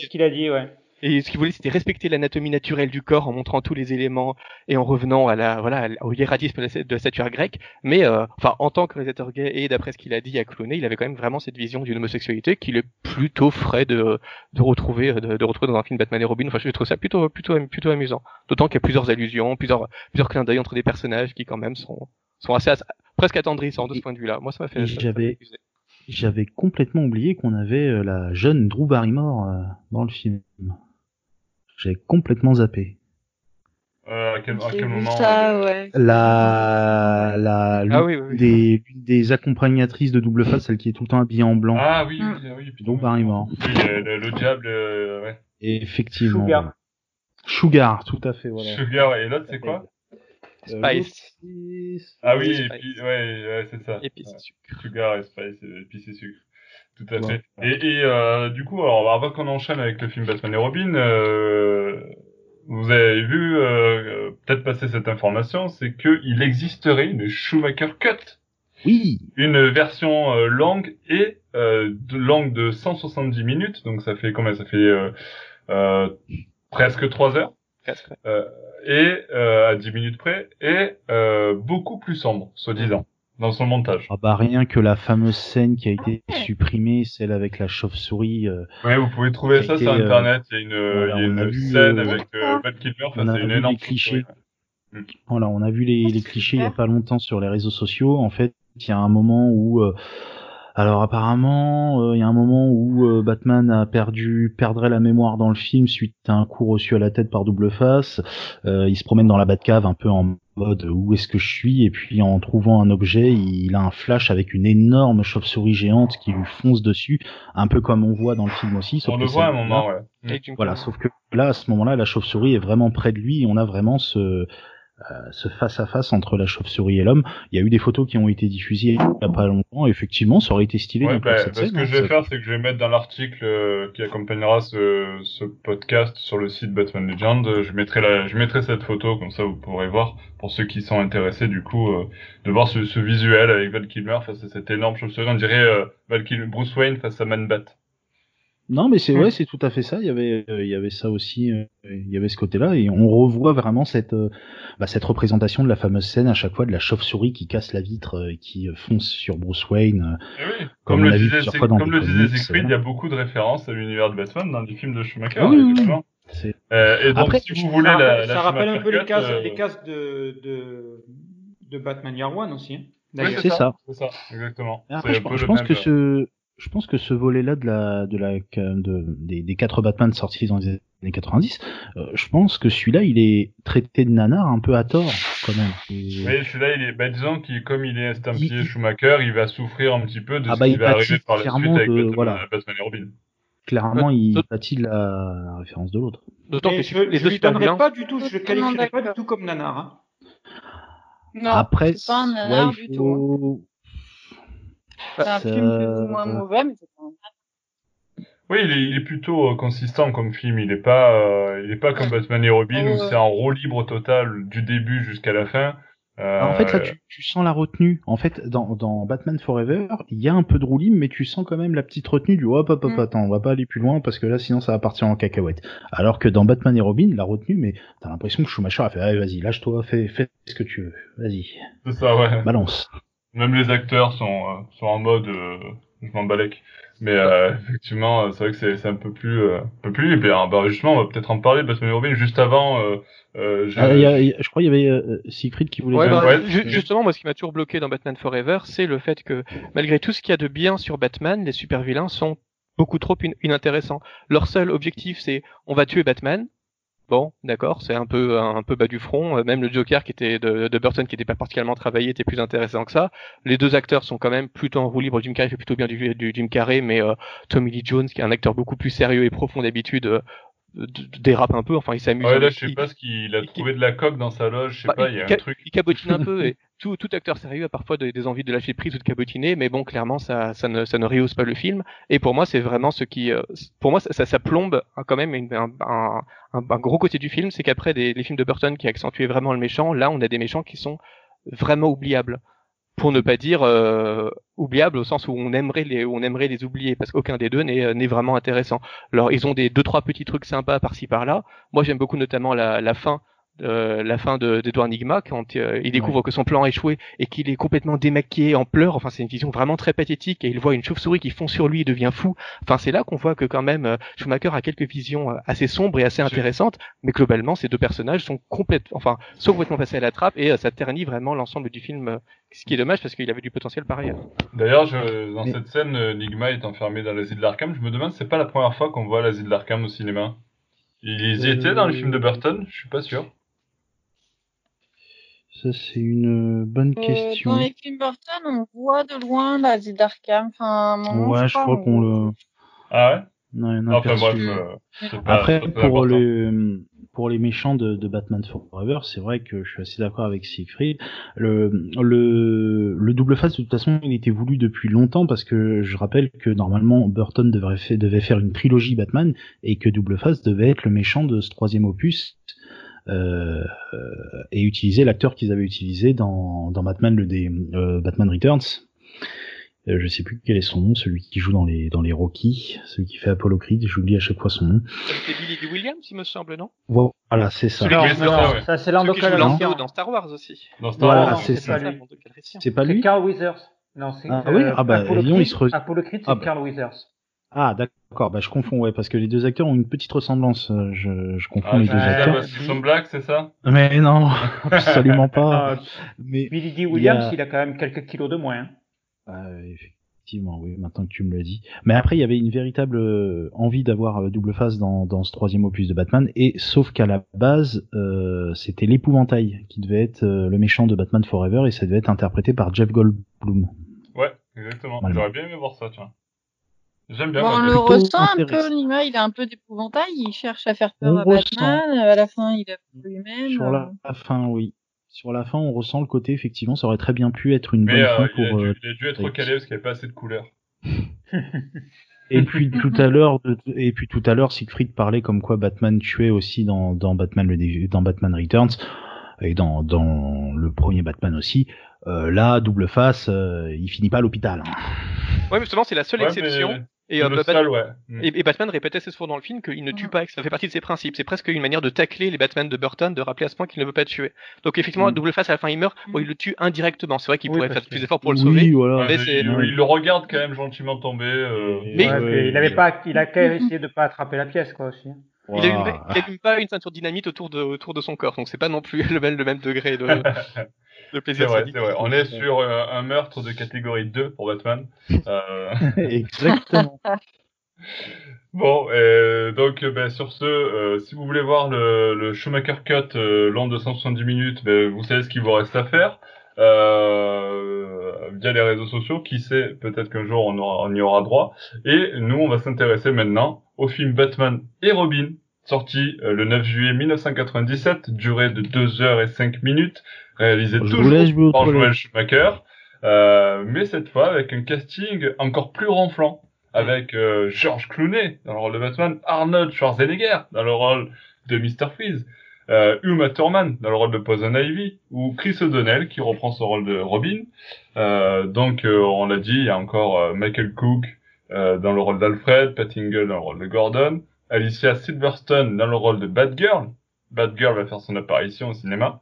ce qu'il a dit, ouais. Et ce qu'il voulait, c'était respecter l'anatomie naturelle du corps en montrant tous les éléments et en revenant à la, voilà, au hiératisme de la statuaire grecque. Mais, euh, enfin, en tant que réalisateur gay et d'après ce qu'il a dit à Clooney, il avait quand même vraiment cette vision d'une homosexualité qu'il est plutôt frais de, de retrouver, de, de, retrouver dans un film Batman et Robin. Enfin, je trouve ça plutôt, plutôt, plutôt amusant. D'autant qu'il y a plusieurs allusions, plusieurs, plusieurs clins d'œil entre des personnages qui quand même sont, sont assez, presque attendrissants de ce point de vue-là. Moi, ça m'a fait. J'avais, j'avais complètement oublié qu'on avait euh, la jeune Drew Barrymore euh, dans le film. J'ai complètement zappé. Euh, à quel, à quel moment ça, euh, ouais. La, la, ah, oui, oui, des, des accompagnatrices de double face, celle qui est tout le temps habillée en blanc. Ah oui, oui, oui. Drew Barrymore. Oui, le, le, diable, euh, ouais. effectivement. Sugar. Sugar, tout à fait, voilà. Sugar, et l'autre, c'est quoi Spice. ah oui, et puis, ouais, ouais c'est ça. Épice et sucre. Sugar et Spice, épice et sucre. Tout à fait. Et, et euh, du coup, alors avant qu'on enchaîne avec le film Batman et Robin, euh, vous avez vu euh, peut-être passer cette information, c'est que il existerait une Schumacher Cut. Oui. Une version euh, longue et euh, de, longue de 170 minutes, donc ça fait combien Ça fait presque 3 heures et à 10 minutes près, et beaucoup plus sombre, soi-disant dans son montage. Ah bah rien que la fameuse scène qui a été supprimée, celle avec la chauve-souris. Euh, ouais, vous pouvez trouver ça sur internet. Il y a une, il y a une scène avec euh, Val Kilmer. Enfin, c'est une énorme cliché. Voilà, on a vu les, les clichés il y a pas longtemps sur les réseaux sociaux. En fait, il y a un moment où euh, alors apparemment, euh, il y a un moment où euh, Batman a perdu, perdrait la mémoire dans le film suite à un coup reçu à la tête par Double Face. Euh, il se promène dans la Batcave un peu en mode où est-ce que je suis? Et puis en trouvant un objet, il a un flash avec une énorme chauve-souris géante qui lui fonce dessus, un peu comme on voit dans le film aussi. on le voit à un moment, ouais. Voilà, sauf que là, à ce moment-là, la chauve-souris est vraiment près de lui et on a vraiment ce ce face à face entre la chauve-souris et l'homme. Il y a eu des photos qui ont été diffusées il y a pas longtemps. effectivement, ça aurait été stylé. Ouais, bah, cette ce que je vais hein, faire, c'est que je vais mettre dans l'article euh, qui accompagnera ce, ce, podcast sur le site Batman Legend. Je mettrai la, je mettrai cette photo comme ça vous pourrez voir pour ceux qui sont intéressés du coup euh, de voir ce, ce, visuel avec Val Kilmer face à cette énorme chauve-souris. On dirait Val Kilmer, Bruce Wayne face à Man Bat. Non, mais c'est vrai, c'est tout à fait ça. Il y avait, il y avait ça aussi. il y avait ce côté-là, et on revoit vraiment cette, bah, cette représentation de la fameuse scène à chaque fois de la chauve-souris qui casse la vitre et qui fonce sur Bruce Wayne. Eh oui, comme, le disait, comme le disait Siegfried, il y a beaucoup de références à l'univers de Batman dans les films de Schumacher. Oui, euh, et donc, Après, si vous voulez, ça, la, ça rappelle un peu les cases, les cases de, de, de Batman Year One aussi. Hein, oui, c'est ça. C'est ça, exactement. Après, je, je pense que ce je pense que ce volet-là de la, de la, de, des, des quatre Batman sortis dans les années 90, euh, je pense que celui-là, il est traité de nanar un peu à tort, quand même. Oui, celui-là, il est, bah, disons qu'il, comme il est estampillé Schumacher, il va souffrir un petit peu de ah ce bah, qui va arriver par la suite avec Batman, voilà. Batman et Robin. Clairement, il pâtit de la, la référence de l'autre. D'autant que je, les je lui donnerais pas du tout, je le qualifierais pas du tout comme nanar. Hein. Non, Après, c'est pas un nanar ouais, du tout. C'est un film plus ou moins mauvais, mais c'est pas un oui, il est, il est plutôt euh, consistant comme film. Il est pas, euh, il est pas comme Batman et Robin où c'est un rôle libre total du début jusqu'à la fin. Euh... En fait, là, tu, tu, sens la retenue. En fait, dans, dans Batman Forever, il y a un peu de roue mais tu sens quand même la petite retenue du hop, hop, hop, mm. attends, on va pas aller plus loin parce que là, sinon, ça va partir en cacahuète. Alors que dans Batman et Robin, la retenue, mais t'as l'impression que Schumacher a fait, allez, vas-y, lâche-toi, fais, fais ce que tu veux, vas-y. C'est ça, ouais. Balance. Même les acteurs sont, euh, sont en mode euh, je m'en balèque. Mais euh, effectivement, c'est vrai que c'est un peu plus, euh, un peu plus. Et bien, bah, justement, on va peut-être en parler parce que Robin juste avant. Euh, je... Ah, y a, y a, je crois qu'il y avait Siegfried qui voulait. Ouais, bah, justement, moi, ce qui m'a toujours bloqué dans Batman Forever, c'est le fait que malgré tout ce qu'il y a de bien sur Batman, les super vilains sont beaucoup trop inintéressants. Leur seul objectif, c'est on va tuer Batman. Bon, d'accord, c'est un peu un peu bas du front. Euh, même le Joker qui était de, de Burton, qui n'était pas particulièrement travaillé, était plus intéressant que ça. Les deux acteurs sont quand même plutôt en roue libre. Jim Carrey fait plutôt bien du, du Jim Carrey, mais euh, Tommy Lee Jones, qui est un acteur beaucoup plus sérieux et profond d'habitude, euh, dérape un peu. Enfin, il s'amuse. Ouais, là, je sais pas ce qu'il a trouvé de la coque dans sa loge. Je sais bah, pas, il y a un truc. Il cabotine un peu et tout, tout acteur sérieux a parfois des, envies de lâcher prise ou de cabotiner, mais bon, clairement, ça, ça ne, ça ne rehausse pas le film. Et pour moi, c'est vraiment ce qui, euh, pour moi, ça, ça, plombe quand même un, un, un, gros côté du film, c'est qu'après des, les films de Burton qui accentuaient vraiment le méchant, là, on a des méchants qui sont vraiment oubliables pour ne pas dire euh, oubliable au sens où on aimerait les on aimerait les oublier parce qu'aucun des deux n'est n'est vraiment intéressant. Alors ils ont des deux trois petits trucs sympas par-ci par-là. Moi j'aime beaucoup notamment la, la fin euh, la fin d'Edouard Nigma quand euh, il découvre que son plan a échoué et qu'il est complètement démaquillé en pleurs. Enfin, c'est une vision vraiment très pathétique et il voit une chauve-souris qui fond sur lui et devient fou. Enfin, c'est là qu'on voit que quand même euh, Schumacher a quelques visions assez sombres et assez intéressantes, mais globalement, ces deux personnages sont complètement, enfin, sont complètement passés à la trappe et ça ternit vraiment l'ensemble du film, ce qui est dommage parce qu'il avait du potentiel par ailleurs. D'ailleurs, dans cette scène, Nigma est enfermé dans l'asile d'Arkham. Je me demande, c'est pas la première fois qu'on voit l'asile d'Arkham au cinéma. Ils y étaient dans le film de Burton, je suis pas sûr. Ça, c'est une bonne euh, question. Dans les films Burton, on voit de loin l'asile d'Arkham. Enfin, ouais, je crois qu'on le. Ah ouais? Non, il y en a enfin, bref, euh, Après, pour, le, pour les méchants de, de Batman Forever, c'est vrai que je suis assez d'accord avec Siegfried. Le, le, le double face, de toute façon, il était voulu depuis longtemps parce que je rappelle que normalement Burton devrait fait, devait faire une trilogie Batman et que double face devait être le méchant de ce troisième opus euh, et utiliser l'acteur qu'ils avaient utilisé dans, dans Batman le des euh, Batman Returns. Euh, je sais plus quel est son nom, celui qui joue dans les dans les Rocky, celui qui fait Apollo Creed, j'oublie à chaque fois son nom. C'est Billy D. Williams, il me semble, non? Voilà, c'est ça. Non, ça, non, ouais. ça c'est. Lando dans Star Wars aussi. Dans Star Voilà, c'est c'est ça. pas lui. C'est pas C'est lui? Carl Weathers. Non, c'est Ah oui, ah bah, Apollo Lyon, Creed, il se re- Apollo Creed, c'est Ah bah. Carl Weathers. Ah d'accord, bah je confonds ouais parce que les deux acteurs ont une petite ressemblance, euh, je, je confonds Ah, les deux acteurs. sont blacks, c'est ça? Mais non, absolument pas. Ah, Mais Billy D. Williams, Il a... quand même quelques kilos de moins. hein. Ah, effectivement, oui, maintenant que tu me le dis. Mais après, il y avait une véritable euh, envie d'avoir euh, double face dans, dans ce troisième opus de Batman, et sauf qu'à la base, euh, c'était l'épouvantail qui devait être euh, le méchant de Batman Forever, et ça devait être interprété par Jeff Goldblum. Ouais, exactement. Voilà. J'aurais bien aimé voir ça, tiens. J'aime bien. Bon, on le ressent un peu, Nima, il a un peu d'épouvantail, il cherche à faire peur On à ressent. Batman, à la fin il a peur lui-même. Sur la, la fin, oui. Sur la fin, on ressent le côté, effectivement, ça aurait très bien pu être une Mais bonne euh, fin il, a pour... dû, euh, il a dû être recalé parce qu'il n'y avait pas assez de couleurs. Et puis tout à l'heure, et puis tout à l'heure, Siegfried parlait comme quoi Batman tuait aussi dans, dans Batman le dans Batman Returns et dans, dans le premier Batman aussi. Euh, là, double face, euh, il finit pas à l'hôpital. hein. Ouais, justement, c'est la seule Ouais, exception. mais Et, euh, ouais. Mm. et, et Batman répétait assez souvent dans le film qu'il ne tue Mhm. pas, que ça fait partie de ses principes. C'est presque une manière de tacler les Batman de Burton, de rappeler à ce point qu'il ne veut pas tuer. Donc effectivement, Mhm. double face à la fin, il meurt. Bon, il le tue indirectement. C'est vrai qu'il Oui, pourrait faire que- plus d'efforts pour le oui, sauver. voilà. Mais il, il le regarde quand même gentiment tomber. euh, Mais- Ouais, Ouais, puis il avait pas, il a quand même essayé de pas attraper la pièce, quoi, aussi. Ouah. il allume pas une ceinture dynamite autour de, autour de son corps, donc c'est pas non plus le même, le même degré de, de C'est plaisir. vrai, vrai. On est sur euh, un meurtre de catégorie 2 pour Batman. Euh, Exactement. bon, euh, donc ben, sur ce, euh, si vous voulez voir le, le Schumacher Cut euh, long de 170 minutes, ben, vous savez ce qu'il vous reste à faire. Euh, via les réseaux sociaux, qui sait, peut-être qu'un jour on, aura, on y aura droit. Et nous, on va s'intéresser maintenant au film Batman et Robin, sorti euh, le 9 juillet 1997, durée de 2 heures et 5 minutes, réalisé Je toujours par. Joel Schumacher, euh, mais cette fois avec un casting encore plus ronflant, avec euh, George Clooney dans le rôle de Batman, Arnold Schwarzenegger dans le rôle de Mr. Freeze, euh, Uma Thurman dans le rôle de Poison Ivy, ou Chris O'Donnell qui reprend son rôle de Robin. Euh, donc euh, on l'a dit, il y a encore euh, Michael Cook euh, dans le rôle d'Alfred, Pat Ingle dans le rôle de Gordon, Alicia Silverstone dans le rôle de Batgirl. Batgirl va faire son apparition au cinéma.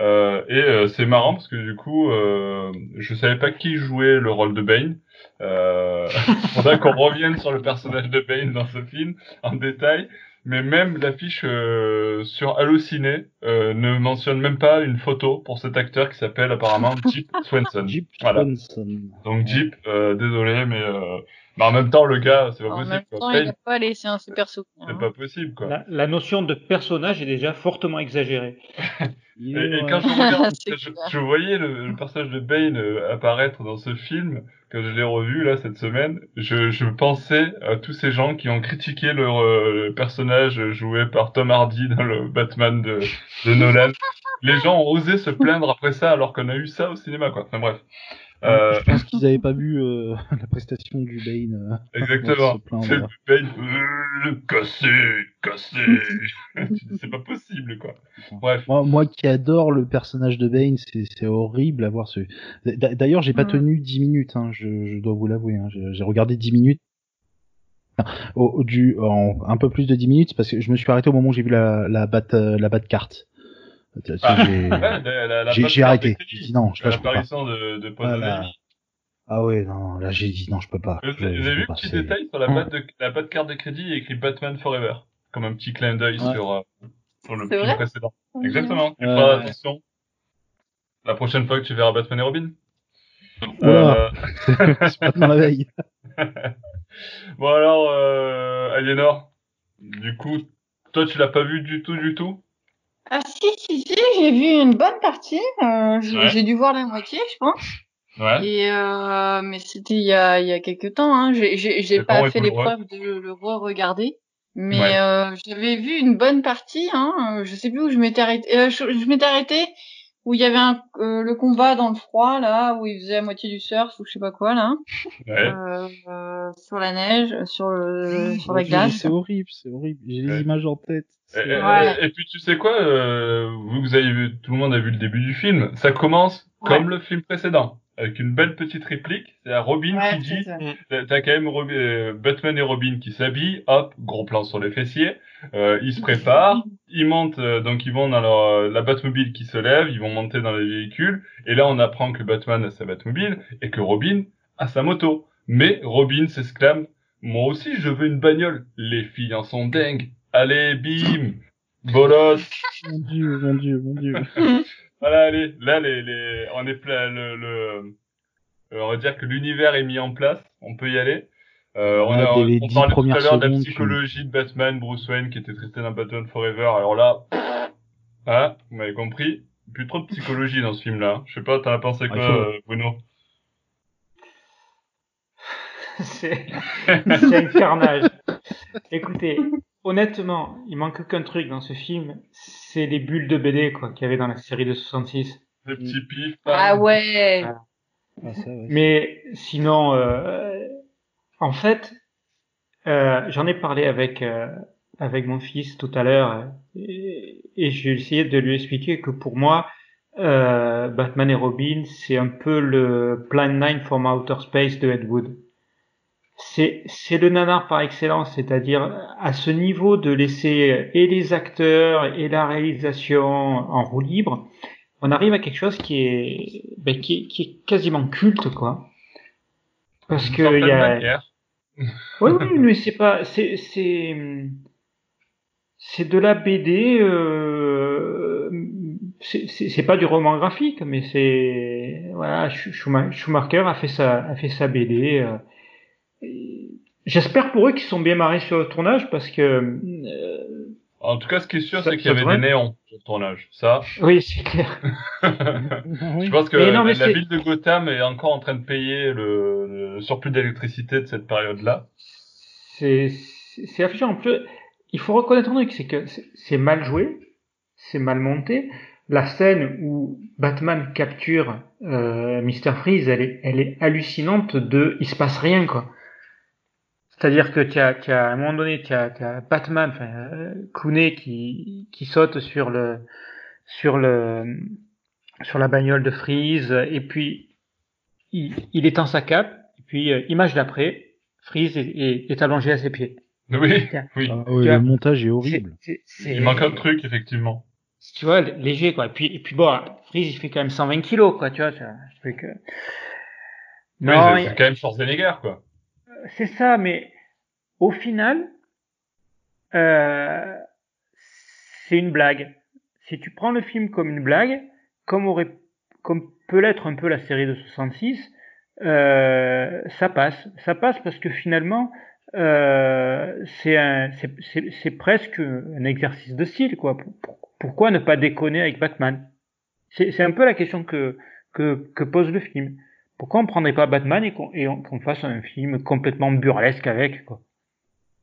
Euh, et euh, c'est marrant parce que du coup, euh, je savais pas qui jouait le rôle de Bane. Euh, faudra qu'on revienne sur le personnage de Bane dans ce film en détail. Mais même l'affiche euh, sur Allociné euh, ne mentionne même pas une photo pour cet acteur qui s'appelle apparemment Jeep Swenson. Jeep Voilà. Swanson. Donc Jeep, euh, désolé, mais, euh, mais en même temps le gars, c'est pas En possible. même quoi. temps, il a pas laissé un super souvenir. c'est hein. pas possible quoi. La, la notion de personnage est déjà fortement exagérée. Et, quand je regarde, je voyais le, le personnage de Bane euh, apparaître dans ce film, quand je l'ai revu là cette semaine, je, je pensais à tous ces gens qui ont critiqué le, euh, personnage joué par Tom Hardy dans le Batman de, de Nolan. Les gens ont osé se plaindre après ça alors qu'on a eu ça au cinéma quoi. Enfin bref. Euh, Je pense qu'ils avaient pas vu euh, la prestation du Bane. euh, exactement. C'est Bane, euh, cassé, cassé. c'est pas possible quoi. Bref. Moi, moi qui adore le personnage de Bane, c'est horrible à voir ce. D'a- D'ailleurs, j'ai pas Mm. tenu 10 minutes, hein, je, je dois vous l'avouer. Hein, j'ai regardé 10 minutes. Au, du, en un peu plus de 10 minutes parce que je me suis arrêté au moment où j'ai vu la, la bat la bat carte. Ah, j'ai- Ouais, arrêté. J'ai dit non, je, là, je peux pas. L'apparition de, de Poison Ah. Ah ouais, non, là j'ai dit non, je peux pas. Vous Je- avez je vu le pas, petit détail sur la batte de la batte carte de crédit, il y a écrit Batman Forever, comme un petit clin d'œil Ouais. sur, euh, sur le film précédent. Exactement. Tu feras attention. La prochaine fois que tu verras Batman et Robin. Oula. Euh, c'est pas dans la veille. bon alors, euh, Aliénor, du coup, toi tu l'as pas vu du tout, du tout? Ah si, si, si, j'ai vu une bonne partie. euh, j'ai Ouais. dû voir la moitié, je pense. Ouais. Et euh, mais c'était il y a il y a quelques temps. Hein. J'ai pas fait le l'épreuve de le re-regarder. Mais Ouais. euh, j'avais vu une bonne partie. Hein. euh, Je sais plus où je m'étais arrêté. Euh, je je m'étais arrêté où il y avait un, euh, le combat dans le froid là, où il faisait à moitié du surf ou je sais pas quoi là, Ouais. euh, euh, sur la neige, sur le sur la C'est- glace. C'est horrible, c'est horrible. J'ai les images en tête. Et, puis tu sais quoi, euh, vous, vous avez vu, tout le monde a vu le début du film. Ça commence comme le film précédent, avec une belle petite réplique. C'est à Robin qui dit, t'as quand même euh, Batman et Robin qui s'habillent, hop, gros plan sur les fessiers, euh, ils se préparent, ils montent, euh, donc ils vont dans leur, la Batmobile qui se lève, ils vont monter dans les véhicules, et là on apprend que Batman a sa Batmobile et que Robin a sa moto. Mais Robin s'exclame, moi aussi je veux une bagnole, les filles en sont dingues, allez bim, bolos. Mon dieu, mon dieu, mon dieu. Voilà, allez, là, les, les, on est plein, le, le, euh, on va dire que l'univers est mis en place, on peut y aller. Euh, on, a, on parlait tout à l'heure de la psychologie de Batman, Bruce Wayne, qui était traité dans Batman Forever. Alors là, hein, vous m'avez compris, plus trop de psychologie dans ce film-là. Je sais pas, t'en as pensé quoi, euh, Bruno? C'est un carnage. Écoutez, honnêtement, il manque qu'un truc dans ce film, c'est les bulles de BD quoi qu'il y avait dans la série de 66. Les petits pifs. Ah ouais. Ah, Mais sinon, euh, en fait, euh, j'en ai parlé avec euh, avec mon fils tout à l'heure et, et j'ai essayé de lui expliquer que pour moi, euh, Batman et Robin, c'est un peu le Plan 9 from Outer Space de Ed Wood c'est c'est le nanar par excellence, c'est-à-dire à ce niveau de laisser et les acteurs et la réalisation en roue libre, on arrive à quelque chose qui est ben, qui, est, qui est quasiment culte quoi. Parce que il y a oui, oui, mais c'est pas c'est c'est c'est de la BD euh, c'est pas du roman graphique mais c'est voilà Schumacher a fait sa a fait sa BD euh, J'espère pour eux qu'ils sont bien marrés sur le tournage parce que. Euh, en tout cas, ce qui est sûr, c'est qu'il y avait des néons sur le tournage. Ça. Oui, c'est clair. Je pense que la, ville de Gotham est encore en train de payer le, surplus d'électricité de cette période-là. C'est affichant. En plus, il faut reconnaître un truc, c'est que c'est mal joué, c'est mal monté. La scène où Batman capture euh, Mister Freeze, elle est, elle est hallucinante. De, il se passe rien quoi. C'est-à-dire que tu as, tu as, à un moment donné, tu as, as, Batman, enfin, euh, Clooney qui, qui saute sur le, sur le, sur la bagnole de Freeze, et puis il, il étend sa cape, et puis euh, image d'après, Freeze est, est, allongé à ses pieds. Oui, oui. Ah le montage est horrible. il manque un truc, effectivement. Tu vois, léger, quoi. Et puis, et puis bon, Freeze, il fait quand même 120 kilos, quoi, tu vois. Tu vois que... Non, c'est quand même Schwarzenegger, quoi c'est ça, mais au final, euh, c'est une blague. Si tu prends le film comme une blague, comme aurait, comme peut l'être un peu la série de 66, euh, ça passe. Ça passe parce que finalement, euh, c'est presque un exercice de style, quoi. Pourquoi ne pas déconner avec Batman? C'est un peu la question que, que, que pose le film. Pourquoi on prendrait pas Batman et qu'on fasse un film complètement burlesque avec quoi?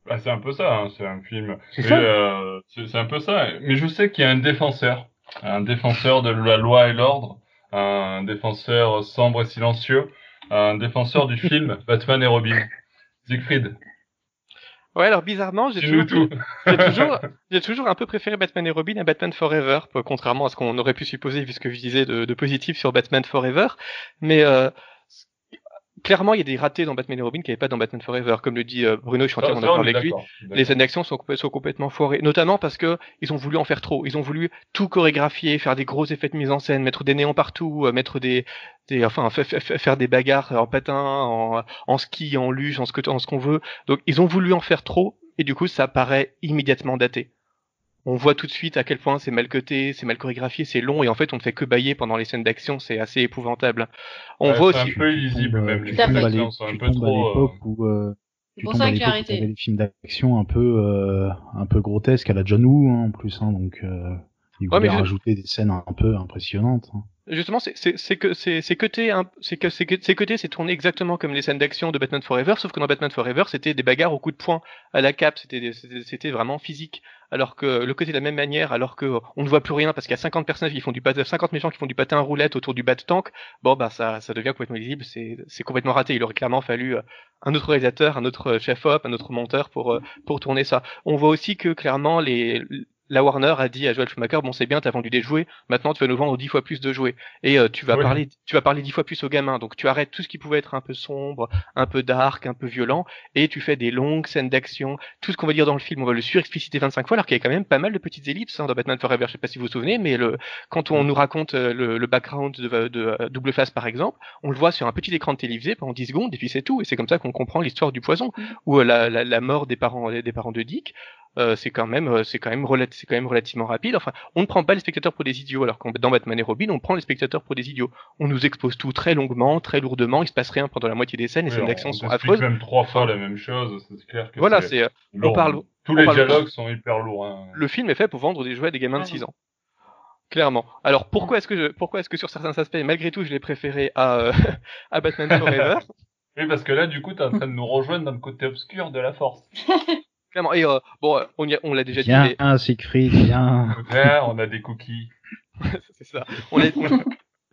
Bah, c'est un peu ça, hein, c'est un film. C'est euh, un peu ça. Mais je sais qu'il y a un défenseur, un défenseur de la loi et l'ordre, un défenseur sombre et silencieux, un défenseur du film Batman et Robin, Siegfried. Ouais, alors bizarrement, j'ai toujours, toujours, j'ai toujours un peu préféré Batman et Robin à Batman Forever, contrairement à ce qu'on aurait pu supposer vu ce que je disais de, de positif sur Batman Forever. Mais euh, clairement, il y a des ratés dans Batman et Robin qui n'y avait pas dans Batman Forever. Comme le dit euh, Bruno, je suis entièrement d'accord avec lui. Les scènes d'action sont, sont, complètement foirées, notamment parce que ils ont voulu en faire trop. Ils ont voulu tout chorégraphier, faire des gros effets de mise en scène, mettre des néons partout, euh, mettre des, des enfin faire des bagarres en patin, en, en ski, en luge, en ce que en ce qu'on veut. Donc ils ont voulu en faire trop et du coup ça paraît immédiatement daté on voit tout de suite à quel point c'est mal coté, c'est mal chorégraphié, c'est long et en fait on ne fait que bailler pendant les scènes d'action, c'est assez épouvantable. On voit aussi. C'est un peu illisible même. Les films d'action sont un peu trop. Euh, où, euh, c'est pour ça que j'ai arrêté. des films d'action un peu euh, un peu grotesques à la John Woo hein, en plus, hein, donc euh, ils voulaient rajouter des scènes un peu impressionnantes. Hein. Justement, c'est que c'est côté c'est que c'est tourné exactement comme les scènes d'action de Batman Forever, sauf que dans Batman Forever c'était des bagarres au coup de poing à la cape, c'était vraiment physique alors que le côté de la même manière, alors que on ne voit plus rien parce qu'il y a 50 personnages qui font du patin, 50 méchants qui font du patin à roulette autour du bat tank, bon bah ça, ça devient complètement lisible, c'est, complètement raté. Il aurait clairement fallu euh, un autre réalisateur, un autre chef op, un autre monteur pour euh, pour tourner ça. On voit aussi que clairement les la Warner a dit à Joel Schumacher bon c'est bien t'as vendu des jouets maintenant tu vas nous vendre dix fois plus de jouets. Et euh, tu vas parler tu vas parler dix fois plus aux gamins. Donc tu arrêtes tout ce qui pouvait être un peu sombre un peu dark un peu violent et tu fais des longues scènes d'action. Tout ce qu'on va dire dans le film on va le surexpliciter 25 fois alors qu'il y a quand même pas mal de petites ellipses hein, dans Batman Forever je sais pas si vous vous souvenez mais le quand on nous raconte euh, le, le background de, de, euh, Double Face par exemple on le voit sur un petit écran de télévisé pendant 10 secondes et puis c'est tout. Et c'est comme ça qu'on comprend l'histoire du poison mm. ou la, la, la, mort des parents des parents de Dick euh, c'est quand même euh, c'est quand même c'est quand même relativement rapide. Enfin, on ne prend pas les spectateurs pour des idiots, alors qu'en dans Batman et Robin, on prend les spectateurs pour des idiots. On nous expose tout très longuement, très lourdement. Il se passe rien pendant la moitié des scènes. Les scènes d'action sont affreuses. même trois fois la même chose. C'est clair que voilà, c'est euh, on parle. Tous les dialogues sont hyper lourds. Hein. Le film est fait pour vendre des jouets à des gamins de 6 ans. Clairement. Alors pourquoi est-ce que je, pourquoi est-ce que sur certains aspects, malgré tout, je l'ai préféré à, à Batman Forever? Oui, parce que là, du coup, t'es en train de nous rejoindre dans le côté obscur de la force. Clairement. Et euh, bon, on, on l'a déjà dit. Viens, mais... Siegfried, viens. on a des cookies. c'est ça. On, est, on,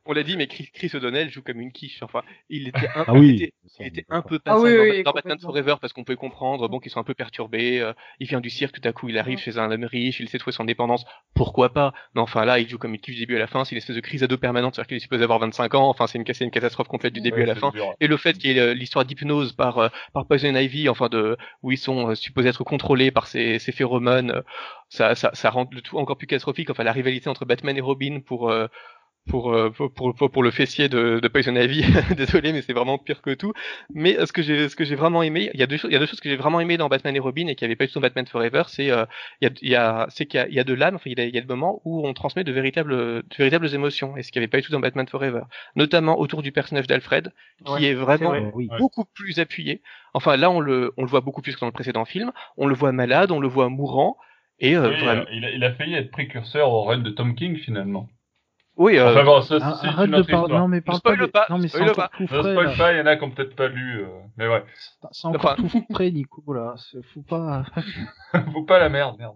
on l'a dit, mais Chris, Chris O'Donnell joue comme une quiche. Enfin, il était un, ah oui, il était, il était un peu passé ah dans, Batman Forever parce qu'on peut comprendre, bon, qu'ils sont un peu perturbés. Euh, il vient du cirque, tout à coup, il arrive chez un homme riche, il de trouver son indépendance. Pourquoi pas Mais enfin, là, il joue comme une quiche du début à la fin. C'est une espèce de crise à deux permanente, c'est-à-dire qu'il est supposé avoir 25 ans. Enfin, c'est une, une catastrophe complète du début à la fin. Et le fait qu'il y ait euh, l'histoire d'hypnose par euh, par Poison Ivy, enfin de où ils sont supposés être contrôlés par ces, ces phéromones, ça, ça, ça rend le tout encore plus catastrophique. Enfin, la rivalité entre Batman et Robin pour euh, pour, pour, pour, pour, le fessier de, de Poison Ivy. Désolé, mais c'est vraiment pire que tout. Mais euh, ce que j'ai, ce que j'ai vraiment aimé, il y a deux choses, il y a deux choses que j'ai vraiment aimé dans Batman et Robin et qui avait pas eu dans Batman Forever, c'est, euh, il y a, il y a, c'est qu'il y a, il y a de l'âme, enfin, il y a, il y a le moment où on transmet de véritables, de véritables émotions et ce qui avait pas eu tout dans Batman Forever. Notamment autour du personnage d'Alfred, qui est vraiment beaucoup plus appuyé. Enfin, là, on le, on le voit beaucoup plus que dans le précédent film. On le voit malade, on le voit mourant. Et euh, il, a, il a failli être précurseur au run de Tom King finalement. Oui, euh... enfin bon, ça, c'est arrête une de parler. Non, mais parle pas. pas. Non, mais tout frais. Ne spoil pas, il y en a qui ont peut-être pas lu. Euh... Mais ouais. C'est encore tout frais, Nico, là. Faut pas. faut pas la merde, merde.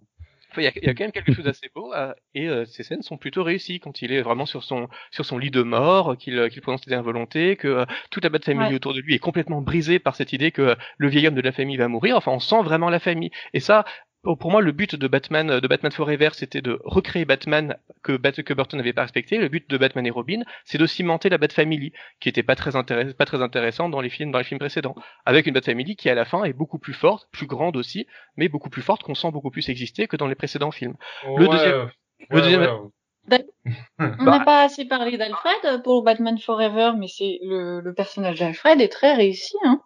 Il y, a, y a quand même quelque chose d'assez beau euh, et euh, ces scènes sont plutôt réussies quand il est vraiment sur son sur son lit de mort, qu'il qu'il prononce des involontés, que euh, toute la bête famille ouais. autour de lui est complètement brisée par cette idée que le vieil homme de la famille va mourir. Enfin, on sent vraiment la famille. Et ça, pour moi, le but de Batman, de Batman Forever, c'était de recréer Batman que, que Burton n'avait pas respecté. Le but de Batman et Robin, c'est de cimenter la Bat Family, qui était pas très intéressant, pas très intéressante dans les films, dans les films précédents. Avec une Bat Family qui, à la fin, est beaucoup plus forte, plus grande aussi, mais beaucoup plus forte qu'on sent beaucoup plus exister que dans les précédents films. le deuxième, ouais, le deuxième, ouais, On n'a pas assez parlé d'Alfred pour Batman Forever, mais c'est le, le personnage d'Alfred est très réussi, hein.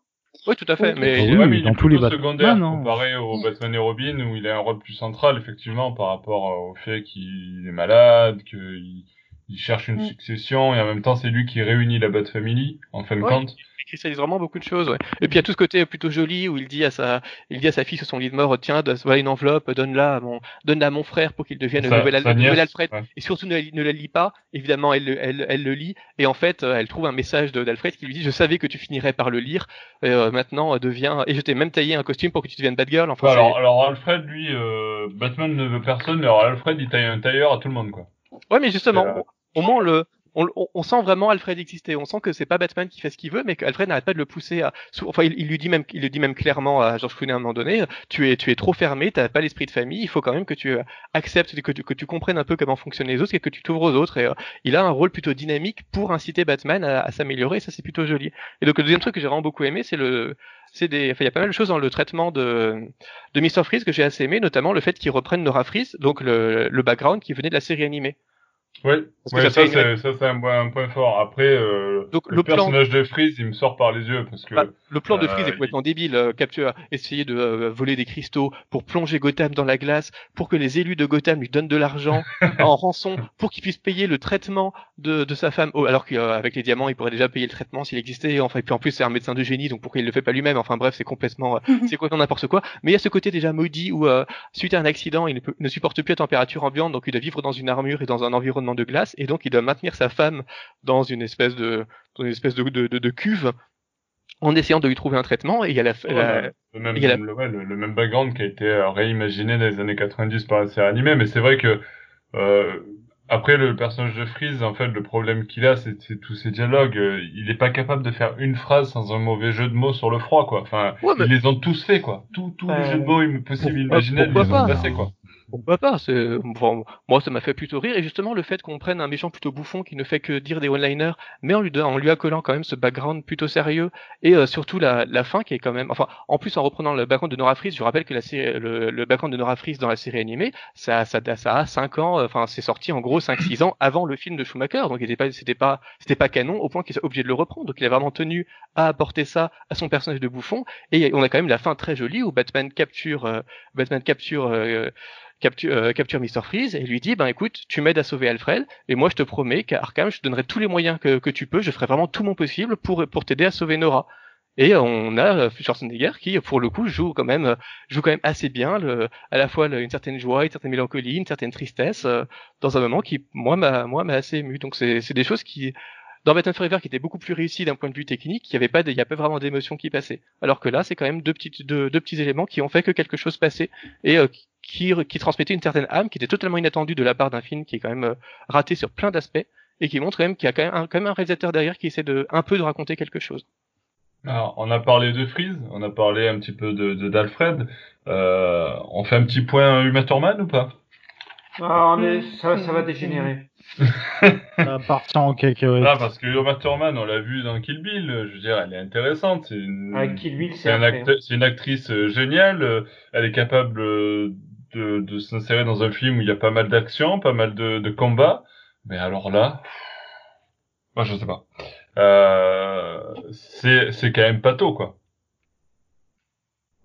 Oui, tout à fait. Mais, oui, ouais, mais il dans est tous les secondaire Batman, comparé au Batman et Robin où il a un rôle plus central effectivement par rapport au fait qu'il est malade, qu'il il cherche une Mm. succession et en même temps c'est lui qui réunit la Bat Family en fin de Ouais. compte. il cristallise vraiment beaucoup de choses. Ouais. Et puis il y a tout ce côté plutôt joli où il dit à sa, il dit à sa fille sur son lit de mort, tiens, voilà une enveloppe, donne-la à mon, donne-la à mon frère pour qu'il devienne le Sa- nouvel, Al- sa le nouvel Alfred. ouais. Et surtout ne, la- ne la lis pas. Évidemment, elle, le- elle, elle le lit et en fait, euh, elle trouve un message de- d'Alfred qui lui dit, je savais que tu finirais par le lire. Euh, maintenant, euh, deviens et je t'ai même taillé un costume pour que tu deviennes Batgirl. Enfin, alors, alors Alfred lui, euh, Batman ne veut personne, mais alors Alfred il taille un tailleur à tout le monde quoi. Ouais, mais justement, Euh, au moins le on, on- on sent vraiment Alfred exister. On sent que c'est pas Batman qui fait ce qu'il veut, mais qu'Alfred n'arrête pas de le pousser à. Enfin, il, il lui dit même, il le dit même clairement à George Clooney à un moment donné. Tu es, tu es trop fermé, t'as pas l'esprit de famille. Il faut quand même que tu euh, acceptes, que tu, que tu comprennes un peu comment fonctionnent les autres et que tu t'ouvres aux autres. Et euh, il a un rôle plutôt dynamique pour inciter Batman à, à s'améliorer. Et ça, c'est plutôt joli. Et donc le deuxième truc que j'ai vraiment beaucoup aimé, c'est le, c'est des, enfin, il y a pas mal de choses dans le traitement de de Mr Freeze que j'ai assez aimé, notamment le fait qu'il reprenne Nora Freeze, donc le, le background qui venait de la série animée. Que ouais ça c'est ça c'est un, point- un point fort. Après, euh, Donc, le, le plan- personnage de Freeze, il me sort par les yeux parce que Bah, le plan de euh, Freeze est complètement débile. Euh, capture, essayer de euh, voler des cristaux pour plonger Gotham dans la glace, pour que les élus de Gotham lui donnent de l'argent en rançon, pour qu'il puisse payer le traitement de, de sa femme. Oh, alors qu'avec les diamants, il pourrait déjà payer le traitement s'il existait. Enfin, et puis en plus, c'est un médecin de génie, donc pourquoi il le fait pas lui-même? Enfin bref, c'est complètement, euh, c'est complètement n'importe quoi. Mais il y a ce côté déjà maudit où, euh, suite à un accident, il ne, peut- ne supporte plus la température ambiante, donc il doit vivre dans une armure et dans un environnement de glace, et donc il doit maintenir sa femme dans une espèce de, dans une espèce de, de, de, de cuve en essayant de lui trouver un traitement et il y a la, Ouais, la- le, même, il y a la- le, ouais, le- le même background qui a été euh, réimaginé dans les années 90 par la série animée, mais c'est vrai que euh, après le personnage de Freeze, en fait, le problème qu'il a, c'est tous ces dialogues. euh, il est pas capable de faire une phrase sans un mauvais jeu de mots sur le froid, quoi. Enfin, Ouais, mais- ils les ont tous fait, quoi. Tous tous les Euh, jeux de mots possibles, imaginables, ils les ont pas? passés, quoi. Pourquoi pas Moi, ça m'a fait plutôt rire. Et justement, le fait qu'on prenne un méchant plutôt bouffon qui ne fait que dire des one-liners, mais en lui, en lui accolant quand même ce background plutôt sérieux, et euh, surtout la, la, fin qui est quand même... Enfin, en plus, en reprenant le background de Nora Fries, je rappelle que la série, le, le background de Nora Fries dans la série animée, ça, ça, ça a 5 ans, enfin, c'est sorti en gros 5-6 ans avant le film de Schumacher, donc c'était pas, pas, pas canon au point qu'il soit obligé de le reprendre. Donc il a vraiment tenu à apporter ça à son personnage de bouffon, et on a quand même la fin très jolie où Batman capture, euh, Batman capture euh, capture, euh, capture Mr. Freeze et lui dit ben écoute, tu m'aides à sauver Alfred et moi je te promets qu'à Arkham je te donnerai tous les moyens que, que tu peux, je ferai vraiment tout mon possible pour pour t'aider à sauver Nora. Et on a euh, Schwarzenegger qui, pour le coup, joue quand même, joue quand même assez bien, le, à la fois une certaine joie, une certaine mélancolie, une certaine tristesse, euh, dans un moment qui, moi, m'a, moi, m'a assez ému. Donc c'est, c'est des choses qui, dans Batman Forever, qui était beaucoup plus réussi d'un point de vue technique, il n'y avait pas, il y a pas vraiment d'émotion qui passait. Alors que là, c'est quand même deux petits, deux, deux, petits éléments qui ont fait que quelque chose passait et euh, qui, qui transmettait une certaine âme, qui était totalement inattendue de la part d'un film qui est quand même euh, raté sur plein d'aspects et qui montre quand même qu'il y a quand même, un, quand même un réalisateur derrière qui essaie de un peu de raconter quelque chose. Alors, on a parlé de Freeze, on a parlé un petit peu de d'Alfred. Euh, on fait un petit point Uma Thurman ou pas? Ah, mais ça, ça va dégénérer. Ça part en quelques... Ah, parce que Uma Thurman, on l'a vu dans Kill Bill, je veux dire, elle est intéressante. C'est une, Avec Kill Bill, c'est une actrice géniale. Elle est capable euh, de, de s'insérer dans un film où il y a pas mal d'action, pas mal de, de combats. Mais alors là, moi, je sais pas. Euh, c'est, c'est quand même pato, quoi.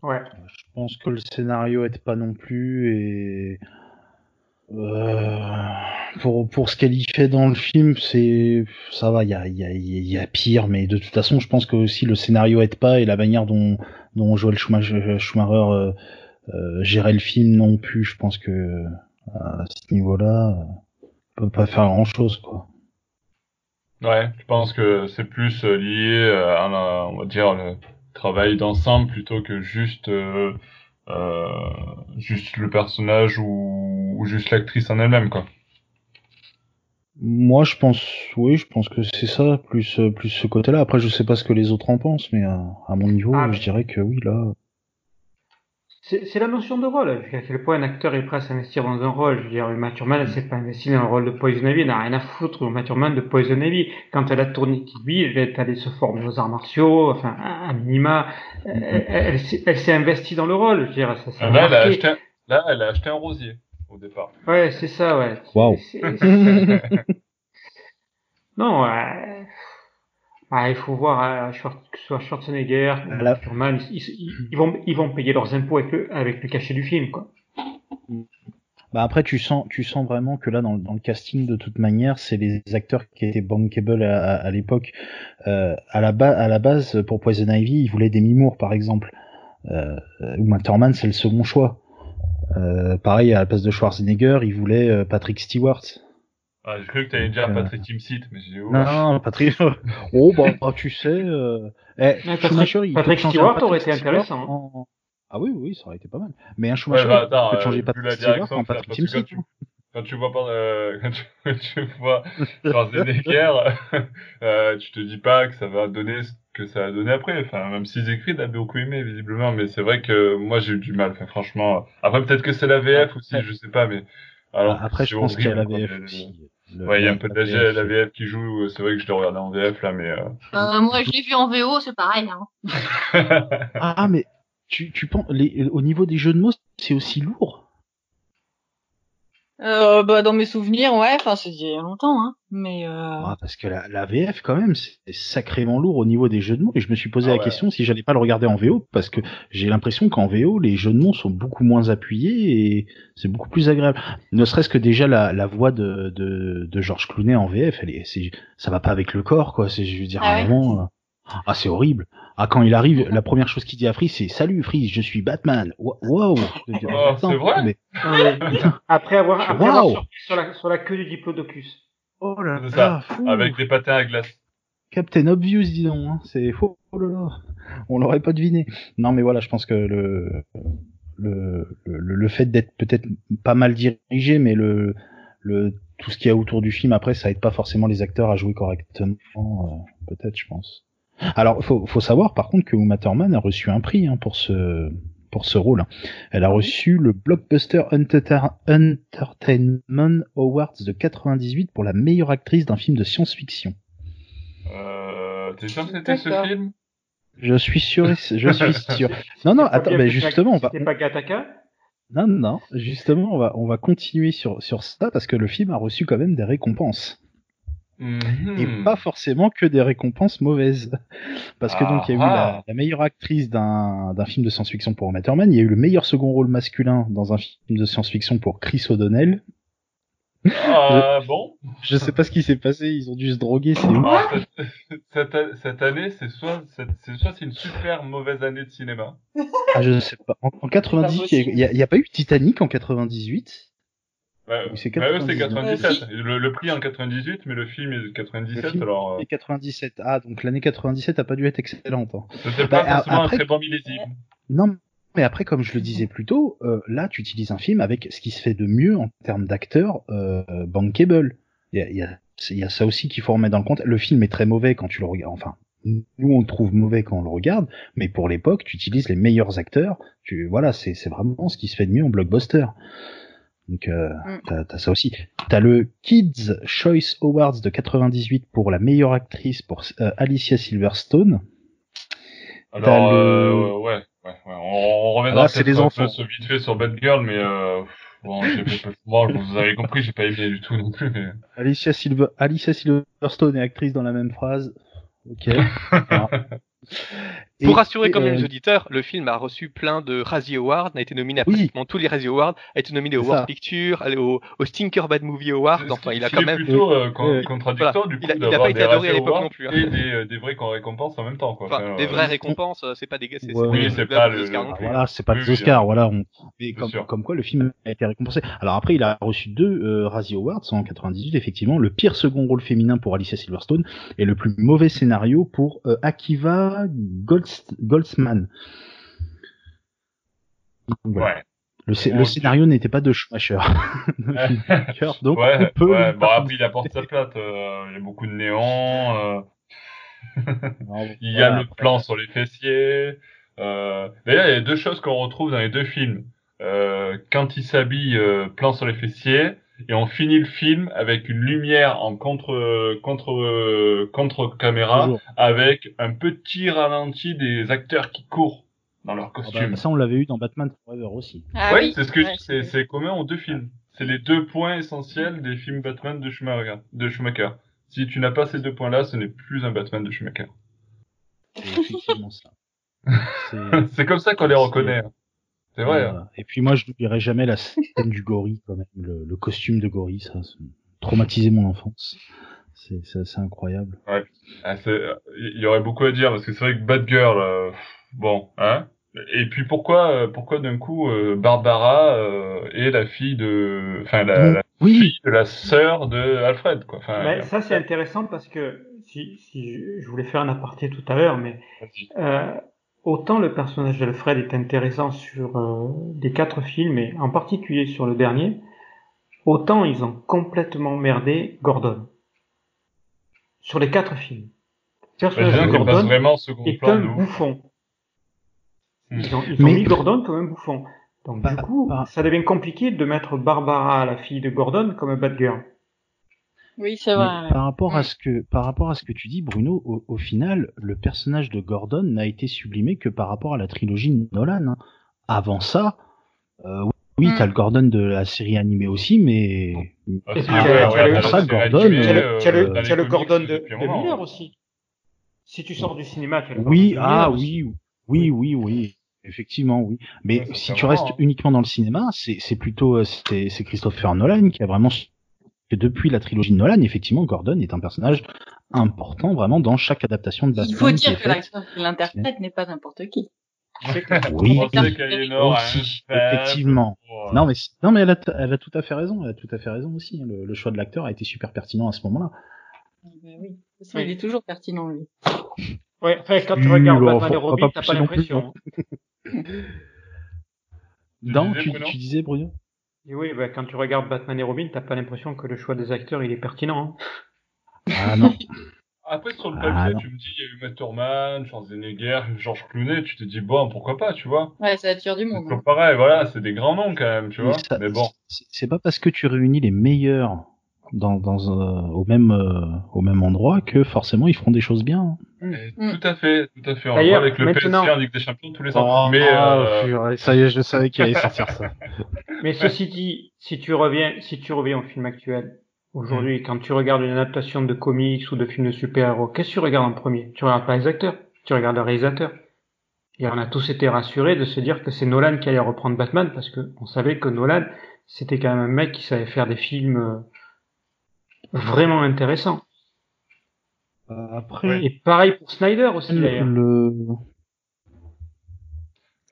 Ouais. Je pense que le scénario est pas non plus et euh, pour, pour ce qu'elle y fait dans le film, c'est ça va, il y a, y, a, y a pire, mais de toute façon, je pense que aussi le scénario aide pas et la manière dont, dont Joel Schumacher, Schumacher euh, euh, gérait le film non plus. Je pense que à ce niveau-là, on peut pas faire grand-chose, quoi. Ouais, je pense que c'est plus lié à, on va dire, le travail d'ensemble plutôt que juste euh, juste le personnage ou, ou juste l'actrice en elle-même, quoi. Moi, je pense, oui, je pense que c'est ça, plus plus ce côté-là. Après, je sais pas ce que les autres en pensent, mais à, à mon niveau, ah, je dirais que oui, là. C'est la notion de rôle. À quel point un acteur est prêt à s'investir dans un rôle. Je veux dire, Uma Thurman, elle s'est pas investie dans le rôle de Poison Ivy. Elle n'a rien à foutre, Thurman, de Poison Ivy. Quand elle a tourné TV, elle est allée se former aux arts martiaux, enfin, à minima. Elle, elle, s'est investie dans le rôle. Je veux dire, ça, ça là, elle a acheté un, là, elle a acheté un rosier, au départ. Ouais, c'est ça, ouais. Waouh. non, ouais. Ah, il faut voir, euh, que ce soit Schwarzenegger. Furman, ils, ils, vont, ils vont payer leurs impôts avec le, avec le cachet du film, quoi. Bah après, tu sens, tu sens vraiment que là, dans, dans le casting, de toute manière, c'est les acteurs qui étaient bankable à, à, l'époque. Euh, à, la à la base, pour Poison Ivy, ils voulaient des Mimour, par exemple. Euh, ou Thurman, c'est le second choix. Euh, pareil, à la place de Schwarzenegger, ils voulaient euh, Patrick Stewart. Ah, j'ai cru que t'allais dire euh, Patrick Timsit, mais j'ai où Non, Patrick. oh, bah, bah, tu sais. Euh... Eh, Patrick, Patrick Stewart aurait été intéressant. En... Ah oui, oui, ça aurait été pas mal. Mais un Schumacher, ouais, bah, attends, tu peux changer euh, Patrick Stewart en Patrick Timsit. Quand tu vois pas, euh, quand tu, tu vois Schwarzenegger, euh, tu te dis pas que ça va donner ce que ça a donné après. Enfin, même s'ils écrivent, t'as beaucoup aimé visiblement, mais c'est vrai que moi j'ai eu du mal. Enfin, franchement, après peut-être que c'est la VF aussi, je sais pas, mais alors après je pense qu'il y a la VF aussi. Ouais, il y a un peu de la, la, VF qui joue. C'est vrai que je l'ai regardé en VF là, mais. Euh... Euh, moi, je l'ai vu en VO, c'est pareil. Hein. ah, mais tu, tu penses, les, au niveau des jeux de mots, c'est aussi lourd euh, bah, dans mes souvenirs, ouais, enfin, c'est il y a longtemps, hein. Mais euh... ah, parce que la, la, VF, quand même, c'est sacrément lourd au niveau des jeux de mots. Et je me suis posé ah la question si j'allais pas le regarder en VO, parce que j'ai l'impression qu'en VO, les jeux de mots sont beaucoup moins appuyés et c'est beaucoup plus agréable. Ne serait-ce que déjà la, la voix de, de, de Georges Clooney en VF, elle est, ça va pas avec le corps, quoi. C'est, je veux dire, ah vraiment. Euh, ah, c'est horrible. Ah, quand il arrive, la première chose qu'il dit à Freeze, c'est Salut Freeze, je suis Batman. Wow. Oh, c'est vrai? Mais... après avoir, après avoir sur, la, sur la queue du diplodocus. Oh là là, Avec des patins à glace. Captain Obvious, dis donc. Hein. C'est faux. Oh là là. On l'aurait pas deviné. Non, mais voilà, je pense que le le, le, le fait d'être peut-être pas mal dirigé, mais le le tout ce qu'il y a autour du film après, ça aide pas forcément les acteurs à jouer correctement. Euh, peut-être, je pense. Alors, faut, faut savoir par contre que Uma Thurman a reçu un prix hein, pour ce pour ce rôle. Elle a reçu le Blockbuster Entertainment Awards de 98 pour la meilleure actrice d'un film de science-fiction. Euh, T'es sûr que c'était ce film? Je suis sûr, je suis sûr. Non, non, attends, mais justement, on va. C'était pas Gataka? Non, non, justement, on va, on va continuer sur, sur ça parce que le film a reçu quand même des récompenses. Et Mhm. pas forcément que des récompenses mauvaises. Parce que donc il y a eu Ah. la, la meilleure actrice d'un film de science-fiction pour Matterman, il y a eu le meilleur second rôle masculin dans un film de science-fiction pour Chris O'Donnell. Ah, bon? Je sais pas ce qui s'est passé, ils ont dû se droguer, c'est ouf. Alors, cette, cette, cette année, c'est soit c'est soit c'est une super mauvaise année de cinéma. Ah, je sais pas. En, en 90, il y, a- il y a pas eu Titanic en 98 Ouais, Oui, c'est ouais, eux, c'est 99. 97. Le, le prix en 98, mais le film est de 97, Le film alors euh, Et 97. Ah, donc l'année 97 a pas dû être excellente. hein. c'était pas Bah, forcément après- un très bon millésime. Non, mais après, comme je le disais plus tôt, euh, là, tu utilises un film avec ce qui se fait de mieux en termes d'acteurs euh, bankable. Il y a, il y, a, il y a ça aussi qu'il faut remettre dans le compte. Le film est très mauvais quand tu le regardes. Enfin, nous, on le trouve mauvais quand on le regarde, mais pour l'époque, tu utilises les meilleurs acteurs. Tu, voilà, c'est vraiment ce qui se fait de mieux en blockbuster. Donc, euh, Mm. t'as as ça aussi. T'as le Kids Choice Awards de 98 pour la meilleure actrice pour euh, Alicia Silverstone. Alors, le- euh, ouais, ouais, ouais, on, on reviendra Là, c'est peut-être les un enfants. peu sur- vite fait sur Bad Girl, mais euh, bon, j'ai pas- bon, vous avez compris, j'ai pas aimé du tout non plus, mais Alicia, Silver... Alicia Silverstone est actrice dans la même phrase. Ok. Et- Pour rassurer quand même euh, les auditeurs, le film a reçu plein de Razzie Awards, a été nominé à Oui. pratiquement tous les Razzie Awards, a été nominé au World. Picture, au, au Stinker Bad Movie Award, C'est- enfin il a quand même... plutôt euh, contradictoire Voilà. du coup Il a- il a d'avoir pas été des adoré à Razzie l'époque Awards non plus, hein. et des, euh, des vraies récompenses en même temps, quoi. Enfin, Enfin, des vraies récompenses, euh, c'est pas des c'est Ouais, pas oui, des c'est pas le- non plus. Voilà, c'est pas des Oscars, voilà. On... Mais comme, quoi le film a été récompensé. Alors après, il a reçu deux euh, Razzie Awards en 98, effectivement. Le pire second rôle féminin pour Alicia Silverstone et le plus mauvais scénario pour euh, Akiva Golds- Goldsman. Voilà. Ouais. Le, scé- Bon, le tu- scénario n'était pas de Schumacher. Donc ouais, on peut ouais, lui bon après il apporte sa plate, euh, il y a beaucoup de néons, euh, il y a voilà, le plan sur les fessiers. Euh... D'ailleurs, il y a deux choses qu'on retrouve dans les deux films. Quand il s'habille, plan sur les fessiers, et on finit le film avec une lumière en contre contre contre caméra, avec un petit ralenti des acteurs qui courent dans leur Ah bah, costume. ça, on l'avait eu dans Batman Forever aussi. Ah ouais, oui. c'est ce que Ouais, c'est c'est commun aux deux films. C'est les deux points essentiels des films Batman de Schumacher. De Schumacher. Si tu n'as pas ces deux points-là, ce n'est plus un Batman de Schumacher. C'est effectivement ça. C'est- c'est comme ça qu'on les reconnaît. hein. C'est vrai. hein. Voilà. Et puis moi, je n'oublierai jamais la scène du gorille, quand même, le, le costume de gorille, ça, ça a traumatisé mon enfance. C'est c'est assez incroyable. Ah, c'est- Il y aurait beaucoup à dire parce que c'est vrai que Batgirl, euh, bon, hein. Et puis pourquoi, euh, pourquoi d'un coup euh, Barbara euh, est la fille de, enfin la, la Oui, fille de la sœur de Alfred, quoi. Enfin, ça, c'est intéressant parce que si, si je, voulais faire un aparté tout à l'heure, mais euh, autant le personnage d'Alfred est intéressant sur euh, les quatre films, et en particulier sur le dernier, autant ils ont complètement merdé Gordon. Sur les quatre films. Le personnage disons de Gordon vraiment est plan un bouffon. Hmm. Ils ont, ils ont Mais- mis Gordon comme un bouffon. Donc Bah, du coup, bah. ça devient compliqué de mettre Barbara, la fille de Gordon, comme un bad girl. Oui, c'est mais vrai. par rapport à ce que par rapport à ce que tu dis, Bruno, au, au final, le personnage de Gordon n'a été sublimé que par rapport à la trilogie Nolan. hein. Avant ça, euh, oui, Mm. t'as le Gordon de la série animée aussi, mais Ah, ouais, ouais, ouais, ça, Gordon, animé, Tu as le, euh, tu as le- Gordon de, moment, Miller aussi. Si tu sors du cinéma, tu as le Oui, Gordon de ah Miller aussi. oui, oui, oui, oui, effectivement, oui. Mais si tu restes hein. uniquement dans le cinéma, c'est c'est plutôt euh, c'est c'est Christopher Nolan qui a vraiment que depuis la trilogie de Nolan, effectivement, Gordon est un personnage important vraiment dans chaque adaptation de Batman. Il faut dire que faite. l'acteur qui l'interprète n'est pas n'importe qui. Oui, un aussi, effectivement. Non mais non mais elle a, t- elle a tout à fait raison, elle a tout à fait raison aussi. hein. Le, le choix de l'acteur a été super pertinent à ce moment-là. Ah bah oui. De toute façon, il est toujours pertinent, lui. Ouais, enfin, quand tu Oui, regardes alors, Batman et faut- faut Robin, pas t'as pas non l'impression. Non, disais, tu, Bruno? tu disais Bruno? Et oui, bah, quand tu regardes Batman et Robin, t'as pas l'impression que le choix des acteurs il est pertinent. hein. Ah non. après, sur le papier, ah, tu me dis, il y a eu Matt Thurman, Schwarzenegger, Georges Clooney, tu te dis, bon, pourquoi pas, tu vois. Ouais, ça attire du monde. Hein. pareil, voilà, c'est des grands noms quand même, tu vois. Mais bon. C'est pas parce que tu réunis les meilleurs dans, dans au même euh, au même endroit que forcément ils feront des choses bien. Hein. Mm. Tout à fait, tout à fait. On voit avec le maintenant... PSG en Ligue des Champions tous les ans. Oh, mais euh... ça y est, je savais qu'il allait sortir ça. Mais ceci dit, si tu reviens, si tu reviens au film actuel, aujourd'hui, mm. quand tu regardes une adaptation de comics ou de films de super-héros, qu'est-ce que tu regardes en premier? Tu regardes pas les acteurs, tu regardes le réalisateur. Et on a tous été rassurés de se dire que c'est Nolan qui allait reprendre Batman parce que on savait que Nolan, c'était quand même un mec qui savait faire des films euh, vraiment intéressant. Euh, après. Et pareil pour Snyder aussi d'ailleurs. Le...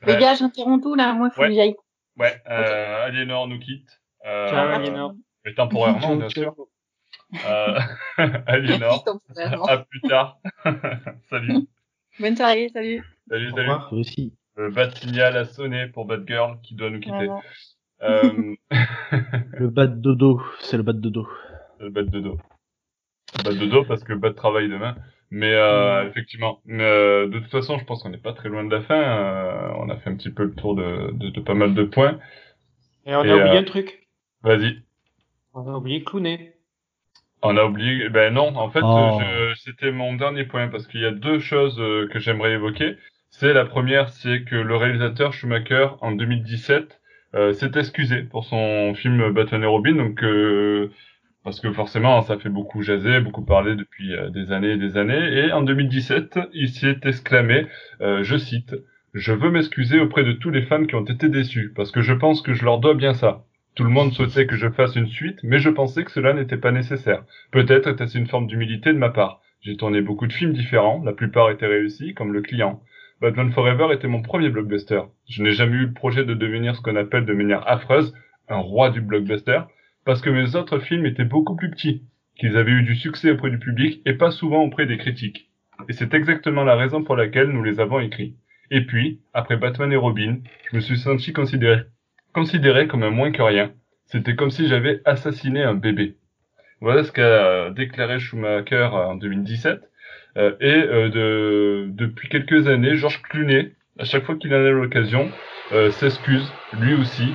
Les gars, j'interromps tout là, moi il faut ouais. que j'aille. Ouais, euh, Aliénor nous quitte. Euh, Ciao Aliénor. Mais temporairement, bien sûr. Euh, Aliénor, à plus tard. salut. Bonne soirée, salut. Salut, salut. Au aussi. Le bad signal a sonné pour Bad Girl qui doit nous quitter. Euh... le bad dodo, c'est le bad dodo le bat de de dos parce que bat de travail demain. Mais euh, effectivement, euh, de toute façon, je pense qu'on n'est pas très loin de la fin. Euh, on a fait un petit peu le tour de, de, de pas mal de points. Et on a oublié un truc. Vas-y. On a oublié Clooney. On a oublié. Ben non, en fait, oh. c'était mon dernier point parce qu'il y a deux choses que j'aimerais évoquer. C'est la première, c'est que le réalisateur Schumacher en 2017 s'est excusé pour son film Batman et Robin. Donc parce que forcément ça fait beaucoup jaser, beaucoup parler depuis euh, des années et des années. Et en 2017, il s'est exclamé, euh, je cite, je veux m'excuser auprès de tous les fans qui ont été déçus, parce que je pense que je leur dois bien ça. Tout le monde souhaitait que je fasse une suite, mais je pensais que cela n'était pas nécessaire. Peut-être était-ce une forme d'humilité de ma part. J'ai tourné beaucoup de films différents, la plupart étaient réussis, comme Le Client. Batman Forever était mon premier blockbuster. Je n'ai jamais eu le projet de devenir ce qu'on appelle de manière affreuse un roi du blockbuster, parce que mes autres films étaient beaucoup plus petits, qu'ils avaient eu du succès auprès du public et pas souvent auprès des critiques. Et c'est exactement la raison pour laquelle nous les avons écrits. Et puis, après Batman et Robin, je me suis senti considéré, considéré comme un moins que rien. C'était comme si j'avais assassiné un bébé. Voilà ce qu'a déclaré Schumacher en 2017. Euh, et euh, de, depuis quelques années, Georges Clooney, à chaque fois qu'il en a l'occasion, euh, s'excuse, lui aussi,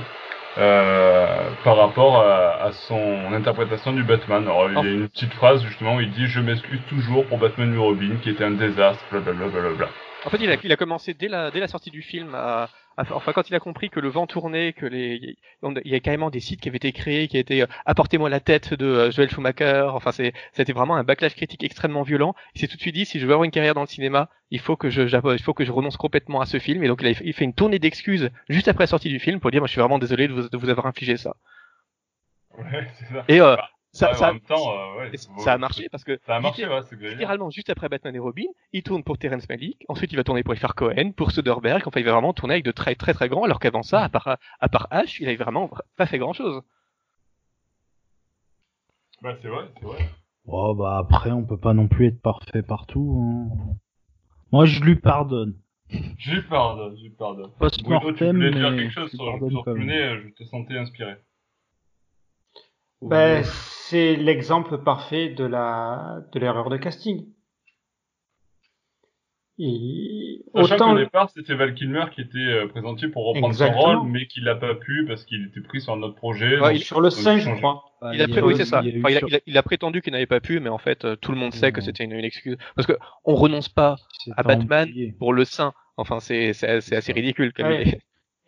euh, par rapport à, à, son interprétation du Batman. Alors, il y a une petite phrase justement où il dit Je m'excuse toujours pour Batman et Robin qui était un désastre, blablabla. Bla, bla, En fait, il a, il a commencé dès la, dès la sortie du film à, enfin quand il a compris que le vent tournait, que les, il y a carrément des sites qui avaient été créés, qui étaient euh, apportez-moi la tête de euh, Joel Schumacher. Enfin c'est, c'était vraiment un backlash critique extrêmement violent. Il s'est tout de suite dit si je veux avoir une carrière dans le cinéma, il faut que je, il faut que je renonce complètement à ce film. Et donc il, a, il fait une tournée d'excuses juste après la sortie du film pour dire moi je suis vraiment désolé de vous, de vous avoir infligé ça. Ouais, c'est ça. Et euh, ça, ouais, ça, en même temps, euh, ouais, ça a marché parce que ça a marché, ouais, c'est littéralement juste après Batman et Robin, il tourne pour Terrence Malick, ensuite il va tourner pour Ifar Cohen, pour Soderbergh, enfin il va vraiment tourner avec de très très très grands, alors qu'avant ça, à part à part H, il avait vraiment pas fait grand chose. Bah c'est vrai, c'est vrai. Oh bah après on peut pas non plus être parfait partout. Hein. Moi je lui pardonne. je lui pardonne, je lui pardonne. Post-mortem, tu voulais dire quelque chose sur, sur Clooney, je te sentais inspiré. Ben, c'est l'exemple parfait de la de l'erreur de casting. Et Sachant autant... qu'au départ, c'était Val Kilmer qui était euh, présenté pour reprendre Exactement. son rôle, mais qu'il n'a pas pu parce qu'il était pris sur un autre projet. Ouais, il... Sur le 5, je crois. il, a, pré... oui, c'est ça. Il, enfin, il, a, il, a, il, a, prétendu qu'il n'avait pas pu, mais en fait, euh, tout le monde sait que c'était une, une, excuse. Parce que on renonce pas à Batman pour le sein. Enfin, c'est assez ridicule comme ouais.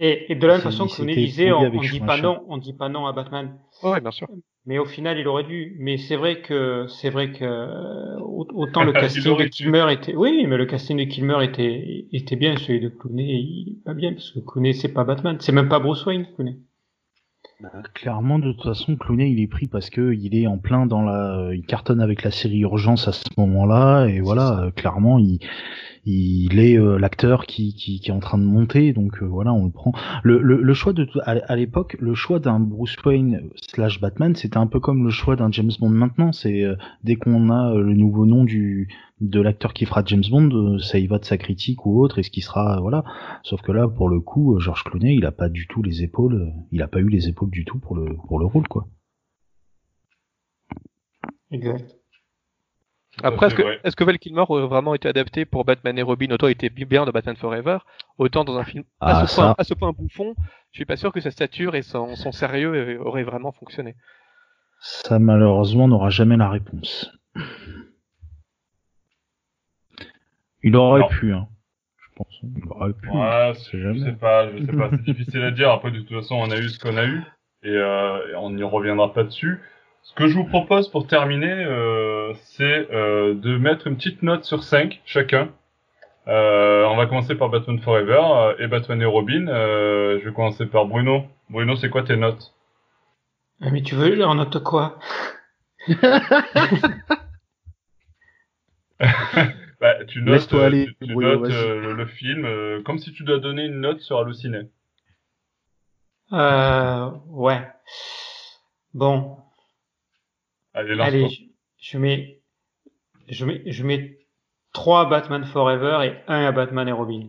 Et, et de la même façon que René disait, on, on dit pas non, on dit pas non à Batman. Ouais, bien sûr. Mais au final, il aurait dû. Mais c'est vrai que c'est vrai que autant le casting de Kilmer était, oui, mais le casting de Kilmer était était bien, celui de Clooney, il pas bien parce que Clooney c'est pas Batman, c'est même pas Bruce Wayne, Clooney. Bah, clairement, de toute façon, Clooney, il est pris parce que il est en plein dans la, il cartonne avec la série Urgence à ce moment-là, et voilà, clairement, il, il est euh, l'acteur qui, est en train de monter, donc euh, voilà, on le prend. Le, choix de à, à l'époque, le choix d'un Bruce Wayne slash Batman, c'était un peu comme le choix d'un James Bond maintenant. C'est euh, dès qu'on a le nouveau nom du de l'acteur qui fera James Bond, ça y va de sa critique ou autre, et ce qui sera voilà. Sauf que là, pour le coup, George Clooney, il a pas du tout les épaules, il a pas eu les épaules du tout pour le pour le rôle quoi. Exact. Après, est-ce que, est que Val Kilmer aurait vraiment été adapté pour Batman et Robin? Autant il était bien dans Batman Forever, autant dans un film à, ah, ce, point, à ce point bouffon, je suis pas sûr que sa stature et son, son sérieux auraient vraiment fonctionné. Ça, malheureusement, n'aura jamais la réponse. Il aurait pu, hein. Je pense. Il aurait pu. Ouais, je sais pas, je sais pas. C'est difficile à dire. Après, de toute façon, on a eu ce qu'on a eu. Et, euh, et on n'y reviendra pas dessus. Ce que je vous propose pour terminer, euh, c'est euh, de mettre une petite note sur 5 chacun. Euh, on va commencer par Batman Forever euh, et Batman et Robin. Euh, je vais commencer par Bruno. Bruno, c'est quoi tes notes? Ah, Mais tu veux, en note quoi? Bah, tu notes, tu, notes le, film comme si tu dois donner une note sur Halluciné. Euh, ouais. Bon, Allez, je, mets, je mets, je mets 3 Batman Forever et 1 à Batman et Robin.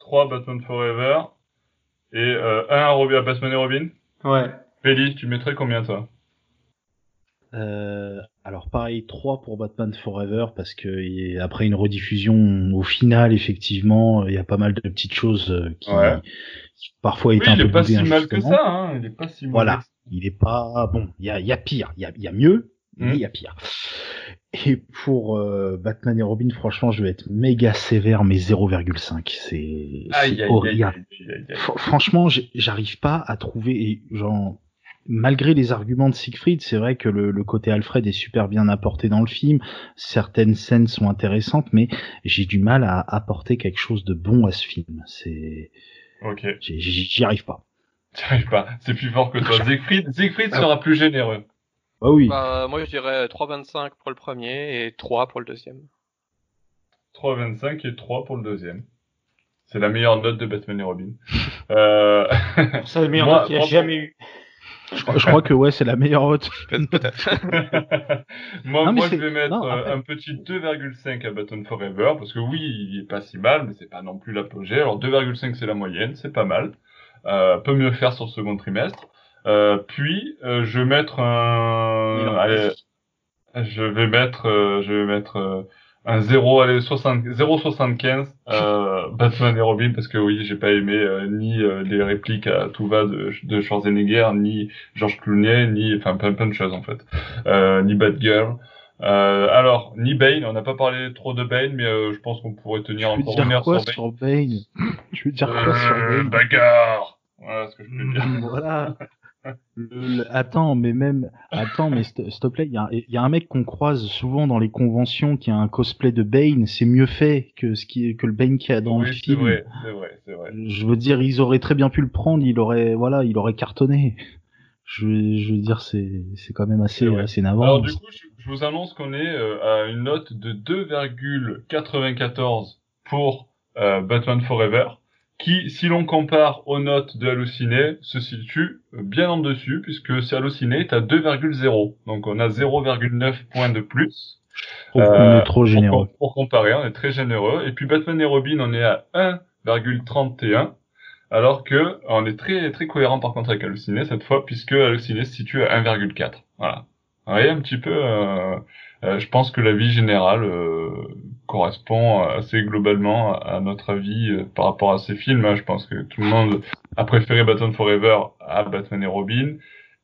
3 Batman Forever et euh, 1 à, Robin, à Batman et Robin? Ouais. Félix, tu mettrais combien toi? Euh, alors pareil, 3 pour Batman Forever parce que après une rediffusion au final effectivement il y a pas mal de petites choses euh, qui, parfois étaient un peu Il est pas si mal que ça, hein. il est pas si mal. Voilà, il est pas bon. Il y a, y a, pire, il y a, y a, mieux, mais il y a pire. Et pour euh, Batman et Robin, franchement, je vais être méga sévère, mais 0,5. C'est horrible. Franchement, j'arrive pas à trouver. genre, malgré les arguments de Siegfried, c'est vrai que le, le, côté Alfred est super bien apporté dans le film. Certaines scènes sont intéressantes, mais j'ai du mal à apporter quelque chose de bon à ce film. C'est, ok, j'y arrive pas. J'arrive pas. C'est plus fort que toi. Siegfried, Siegfried sera plus généreux. Ah oui. Bah, moi, je dirais 3,25 pour le premier et 3 pour le deuxième. 3,25 et 3 pour le deuxième. C'est la meilleure note de Batman et Robin. euh... C'est la meilleure note qu'il y a jamais eu. Je crois, que ouais, c'est la meilleure note. Peut-être. moi, moi je vais mettre euh, un petit 2,5 à Batman Forever parce que oui, il est pas si mal, mais c'est pas non plus l'apogée. Alors 2,5 c'est la moyenne, c'est pas mal euh, peut mieux faire sur le second trimestre. Euh, puis euh, je vais mettre un, allez, je vais mettre, euh, je vais mettre euh, un 0 allez 0,75 euh, Batman et Robin parce que oui j'ai pas aimé ni les répliques à tout va de, de Schwarzenegger ni George Clooney ni enfin plein, plein de choses en fait ni Batgirl euh, alors, ni Bane, on n'a pas parlé trop de Bane, mais euh, je pense qu'on pourrait tenir encore une heure sur Bane. sur Bane? Tu veux dire quoi sur euh, Bane? Bagarre Voilà ce que je peux dire. voilà. Attends, mais même, attends, mais s'il te plaît, il y, y, a un mec qu'on croise souvent dans les conventions qui a un cosplay de Bane, c'est mieux fait que ce qui, que le Bane qu'il y a dans le film. C'est vrai, c'est vrai, vrai. Je veux dire, ils auraient très bien pu le prendre, il aurait, voilà, il aurait cartonné. Je, je veux dire, c'est, c'est quand même assez, assez navrant. Alors du coup, je, je vous annonce qu'on est euh, à une note de 2,94 pour euh, Batman Forever, qui, si l'on compare aux notes de Halluciné, se situe bien en dessus, puisque c'est Halluciné est à 2,0. Donc on a 0,9 points de plus. on est euh, trop généreux. Pour, pour, comparer, on est très généreux. Et puis Batman et Robin, on est à 1,31. Alors que on est très très cohérent par contre avec Halluciné cette fois, puisque Halluciné se situe à 1,4. Voilà. Oui, un petit peu. Euh, euh, je pense que la vie générale euh, correspond assez globalement à notre avis euh, par rapport à ces films. Hein. Je pense que tout le monde a préféré Batman Forever à Batman et Robin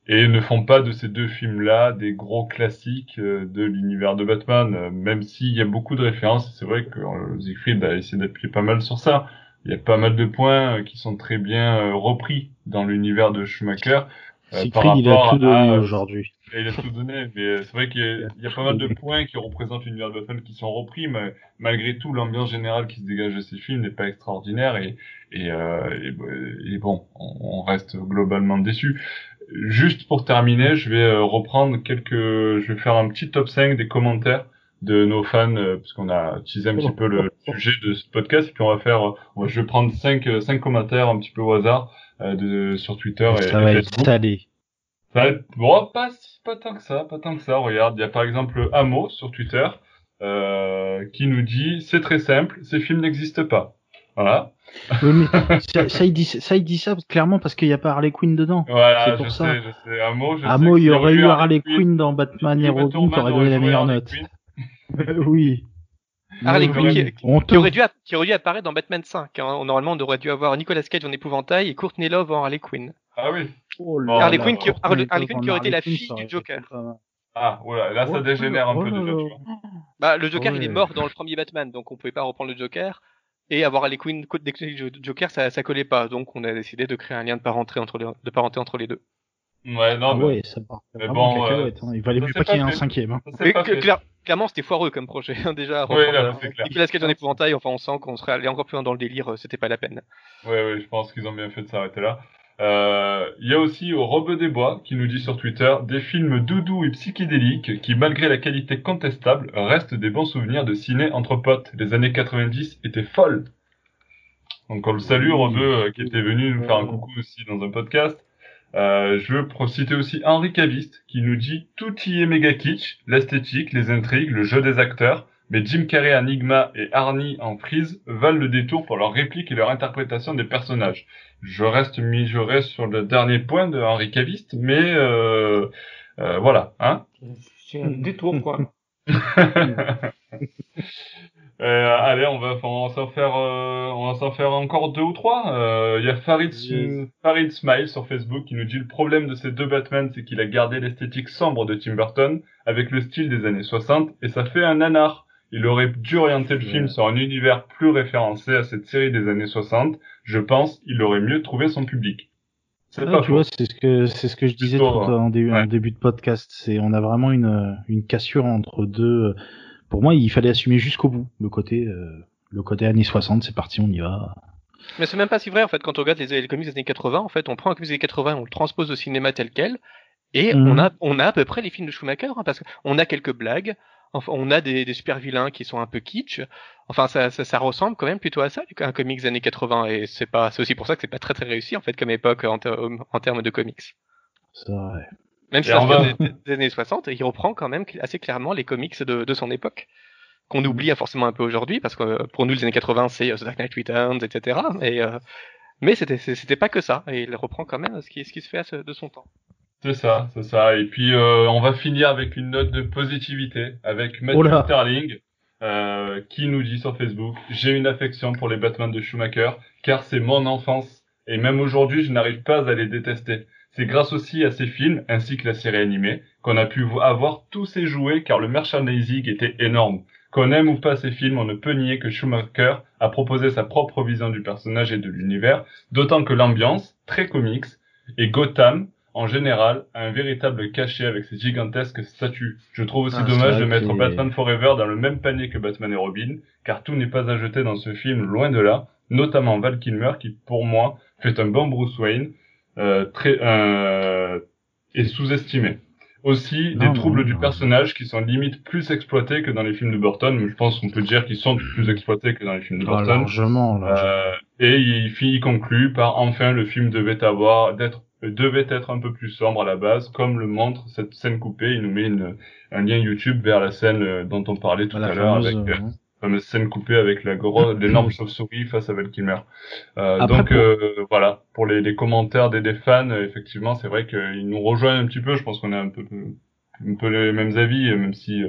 et ne font pas de ces deux films-là des gros classiques de l'univers de Batman, même s'il y a beaucoup de références. C'est vrai que Siegfried a essayé d'appuyer pas mal sur ça. Il y a pas mal de points qui sont très bien repris dans l'univers de Schumacher. Siegfried, il a tout donné aujourd'hui il a tout donné, mais c'est vrai qu'il y, a pas mal de points qui représentent l'univers de Batman qui sont repris, mais malgré tout, l'ambiance générale qui se dégage de ces films n'est pas extraordinaire et, et, euh, et, bon, on reste globalement déçu. Juste pour terminer, je vais euh, reprendre quelques, je vais faire un petit top 5 des commentaires de nos fans, euh, parce qu'on a utilisé un petit peu le sujet de ce podcast, et puis on va faire, euh, je vais prendre cinq, cinq commentaires un petit peu au hasard de, sur Twitter et, ça va être ça bon, pas, pas tant que ça, pas tant que ça. Regarde, il y a par exemple Amo sur Twitter euh, qui nous dit c'est très simple, ces films n'existent pas. Voilà. Oui, mais ça, ça, il dit, ça, il dit ça clairement parce qu'il n'y a pas Harley Quinn dedans. Voilà, C'est pour je ça. sais, je sais. Mot, je sais mot, il y aurait eu Harley Quinn. Dans Batman et Robin, t'aurais aurait donné la meilleure Harley note. Oui. Harley Oui, Quinn qui, aurait dû, qui aurait dû apparaître dans Batman 5. hein. Normalement, on aurait dû avoir Nicolas Cage en épouvantail et Courtney Love en Harley Quinn. Ah oui. Oh là Harley là, Quinn qui. Harley, Harley Quinn qui aurait été la fille du Joker. Ah, voilà, là, ça Oh, dégénère un oh peu là déjà, là. tu vois. Bah, le Joker, Ouais. il est mort dans le premier Batman, donc on pouvait pas reprendre le Joker. Et avoir Harley Quinn côté du Joker, ça, ça collait pas. Donc on a décidé de créer un lien de parenté entre les, de parenté entre les deux. Ouais, non, Ah mais ouais, ça part mais bon, euh, hein. Il valait mieux pas qu'il y ait un cinquième. hein. Mais clair- clairement, c'était foireux comme projet. hein, Déjà, reprendre, là, euh, c'est clair. Nicolas Cage en épouvantail, enfin, on sent qu'on serait allé encore plus loin dans le délire, euh, c'était pas la peine. Ouais, ouais, je pense qu'ils ont bien fait de s'arrêter là. Euh, Il y a aussi au Robe des Bois qui nous dit sur Twitter des films doudous et psychédéliques qui, malgré la qualité contestable, restent des bons souvenirs de ciné entre potes. Les années 90 étaient folles. Donc on le salue, Robe, euh, qui était venu nous faire un coucou aussi dans un podcast. Euh, je veux citer aussi Henri Caviste qui nous dit tout y est méga kitsch, l'esthétique, les intrigues, le jeu des acteurs, mais Jim Carrey Enigma et Arnie en frise valent le détour pour leurs répliques et leur interprétation des personnages. Je reste mijauré sur le dernier point de Henri Caviste, mais euh, euh, voilà, hein? C'est un détour, quoi. Euh, allez, on va, on va s'en faire, euh, on va s'en faire encore deux ou trois. Euh, Il y a Farid, Yes. Farid Smile sur Facebook qui nous dit le problème de ces deux Batman, c'est qu'il a gardé l'esthétique sombre de Tim Burton avec le style des années 60 et ça fait un nanar. Il aurait dû orienter le film sur un univers plus référencé à cette série des années 60. Je pense il aurait mieux trouvé son public. C'est Ah, tu faux. vois, c'est ce que c'est ce que je disais tout en début, en début de podcast. C'est on a vraiment une une cassure entre deux. Pour moi, il fallait assumer jusqu'au bout le côté euh, le côté années 60. C'est parti, on y va. Mais c'est même pas si vrai en fait quand on regarde les, les comics des années 80 en fait on prend un comics des années 80 on le transpose au cinéma tel quel et Mhm. on a on a à peu près les films de Schumacher hein, parce qu'on a quelques blagues enfin on a des, des super vilains qui sont un peu kitsch enfin ça, ça, ça ressemble quand même plutôt à ça un comics des années 80 et c'est pas c'est aussi pour ça que c'est pas très très réussi en fait comme époque en, ter- en termes de comics Ça, ouais. Même si ça on vient va- des, des années 60 il reprend quand même assez clairement les comics de, de son époque qu'on oublie forcément un peu aujourd'hui parce que euh, pour nous les années 80 c'est euh, The Dark Knight Returns etc mais euh, mais c'était pas que ça et il reprend quand même ce qui ce qui se fait ce- de son temps C'est ça, c'est ça. Et puis euh, on va finir avec une note de positivité avec Matthew. Sterling euh, qui nous dit sur Facebook j'ai une affection pour les Batman de Schumacher car c'est mon enfance et même aujourd'hui je n'arrive pas à les détester. C'est grâce aussi à ces films ainsi que la série animée qu'on a pu vo- avoir tous ces jouets car le merchandising était énorme. Qu'on aime ou pas ces films, on ne peut nier que Schumacher a proposé sa propre vision du personnage et de l'univers, d'autant que l'ambiance, très comics, et Gotham, en général, a un véritable cachet avec ses gigantesques statues. Je trouve aussi Ah, dommage de mettre Batman Forever dans le même panier que Batman et Robin, car tout n'est pas à jeter dans ce film, loin de là, notamment Val Kilmer, qui, pour moi, fait un bon Bruce Wayne, très, euh, et sous-estimé. Aussi, des Non, troubles non, du personnage qui sont limite plus exploités que dans les films de Burton, mais je pense qu'on peut dire qu'ils sont plus exploités que dans les films de Ah, Burton. largement, largement. Euh, et il, il conclut par enfin le film devait avoir d'être devait être un peu plus sombre à la base, comme le montre cette scène coupée. Il nous met une, un lien YouTube vers la scène euh, dont on parlait tout la à l'heure, avec euh, euh, fameuse scène coupée avec la grosse, l'énorme chauve-souris face à Val Kilmer. Euh, Après, donc pour- euh, voilà, pour les, les commentaires des, des fans, euh, effectivement, c'est vrai qu'ils nous rejoignent un petit peu. Je pense qu'on a un peu un peu les mêmes avis, euh, même si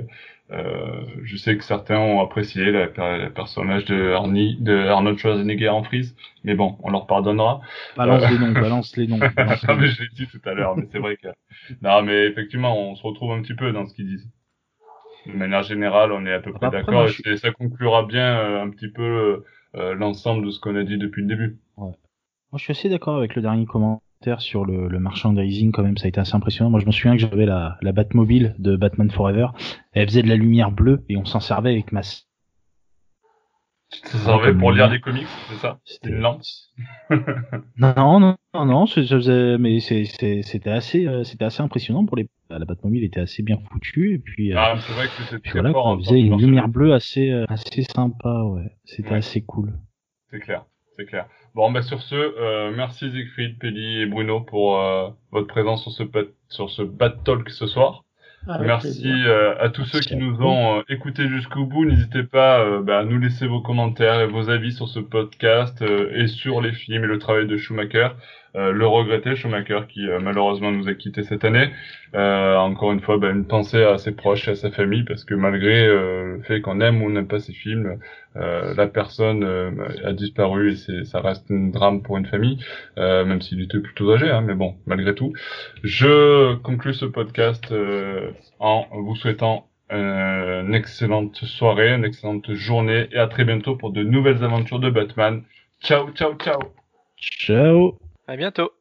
je sais que certains ont apprécié la, le personnage de Arnie, de Arnold Schwarzenegger en frise, mais bon, on leur pardonnera. balance euh, les noms, balance les noms. balance Non, mais je l'ai dit tout à l'heure, mais c'est vrai que non, mais effectivement, on se retrouve un petit peu dans ce qu'ils disent. De manière générale, on est à peu près Après, d'accord, et ça conclura bien euh, un petit peu euh, euh, l'ensemble de ce qu'on a dit depuis le début. Moi, je suis assez d'accord avec le dernier commentaire sur le, le merchandising, quand même, ça a été assez impressionnant. Moi, je me souviens que j'avais la, la Batmobile de Batman Forever. Elle faisait de la lumière bleue et on s'en servait avec ma... Ça servait comme pour lire des comics, c'est ça? C'était Une lampe? Non, non, non, non, ça faisait- mais c'est- c'est- c'était assez, euh, c'était assez impressionnant pour les. La Batmobile était assez bien foutue et puis. euh, Ah, c'est vrai que c'était voilà, fort. quoi, tant faisait que une lumière bleue assez, euh, assez sympa, ouais. C'était Ouais. assez cool. C'est clair, c'est clair. Bon, bah sur ce, euh, merci Siegfried, Pelli et Bruno pour euh, votre présence sur ce bat- sur ce Bat Talk ce soir. Merci euh, à tous ceux qui nous ont euh, écoutés jusqu'au bout. N'hésitez pas euh, bah, à nous laisser vos commentaires et vos avis sur ce podcast et sur les films et le travail de Schumacher. Euh, le regretter, Schumacher, qui euh, malheureusement nous a quittés cette année. Euh, encore une fois, bah, une pensée à ses proches et à sa famille, parce que malgré le fait qu'on aime ou n'aime pas ses films, la personne a disparu et ça reste un drame pour une famille, même s'il était plutôt âgé, hein, mais bon, malgré tout. Je conclue ce podcast en vous souhaitant une excellente soirée, une excellente journée et à très bientôt pour de nouvelles aventures de Batman. Ciao, ciao, ciao. Ciao. À bientôt.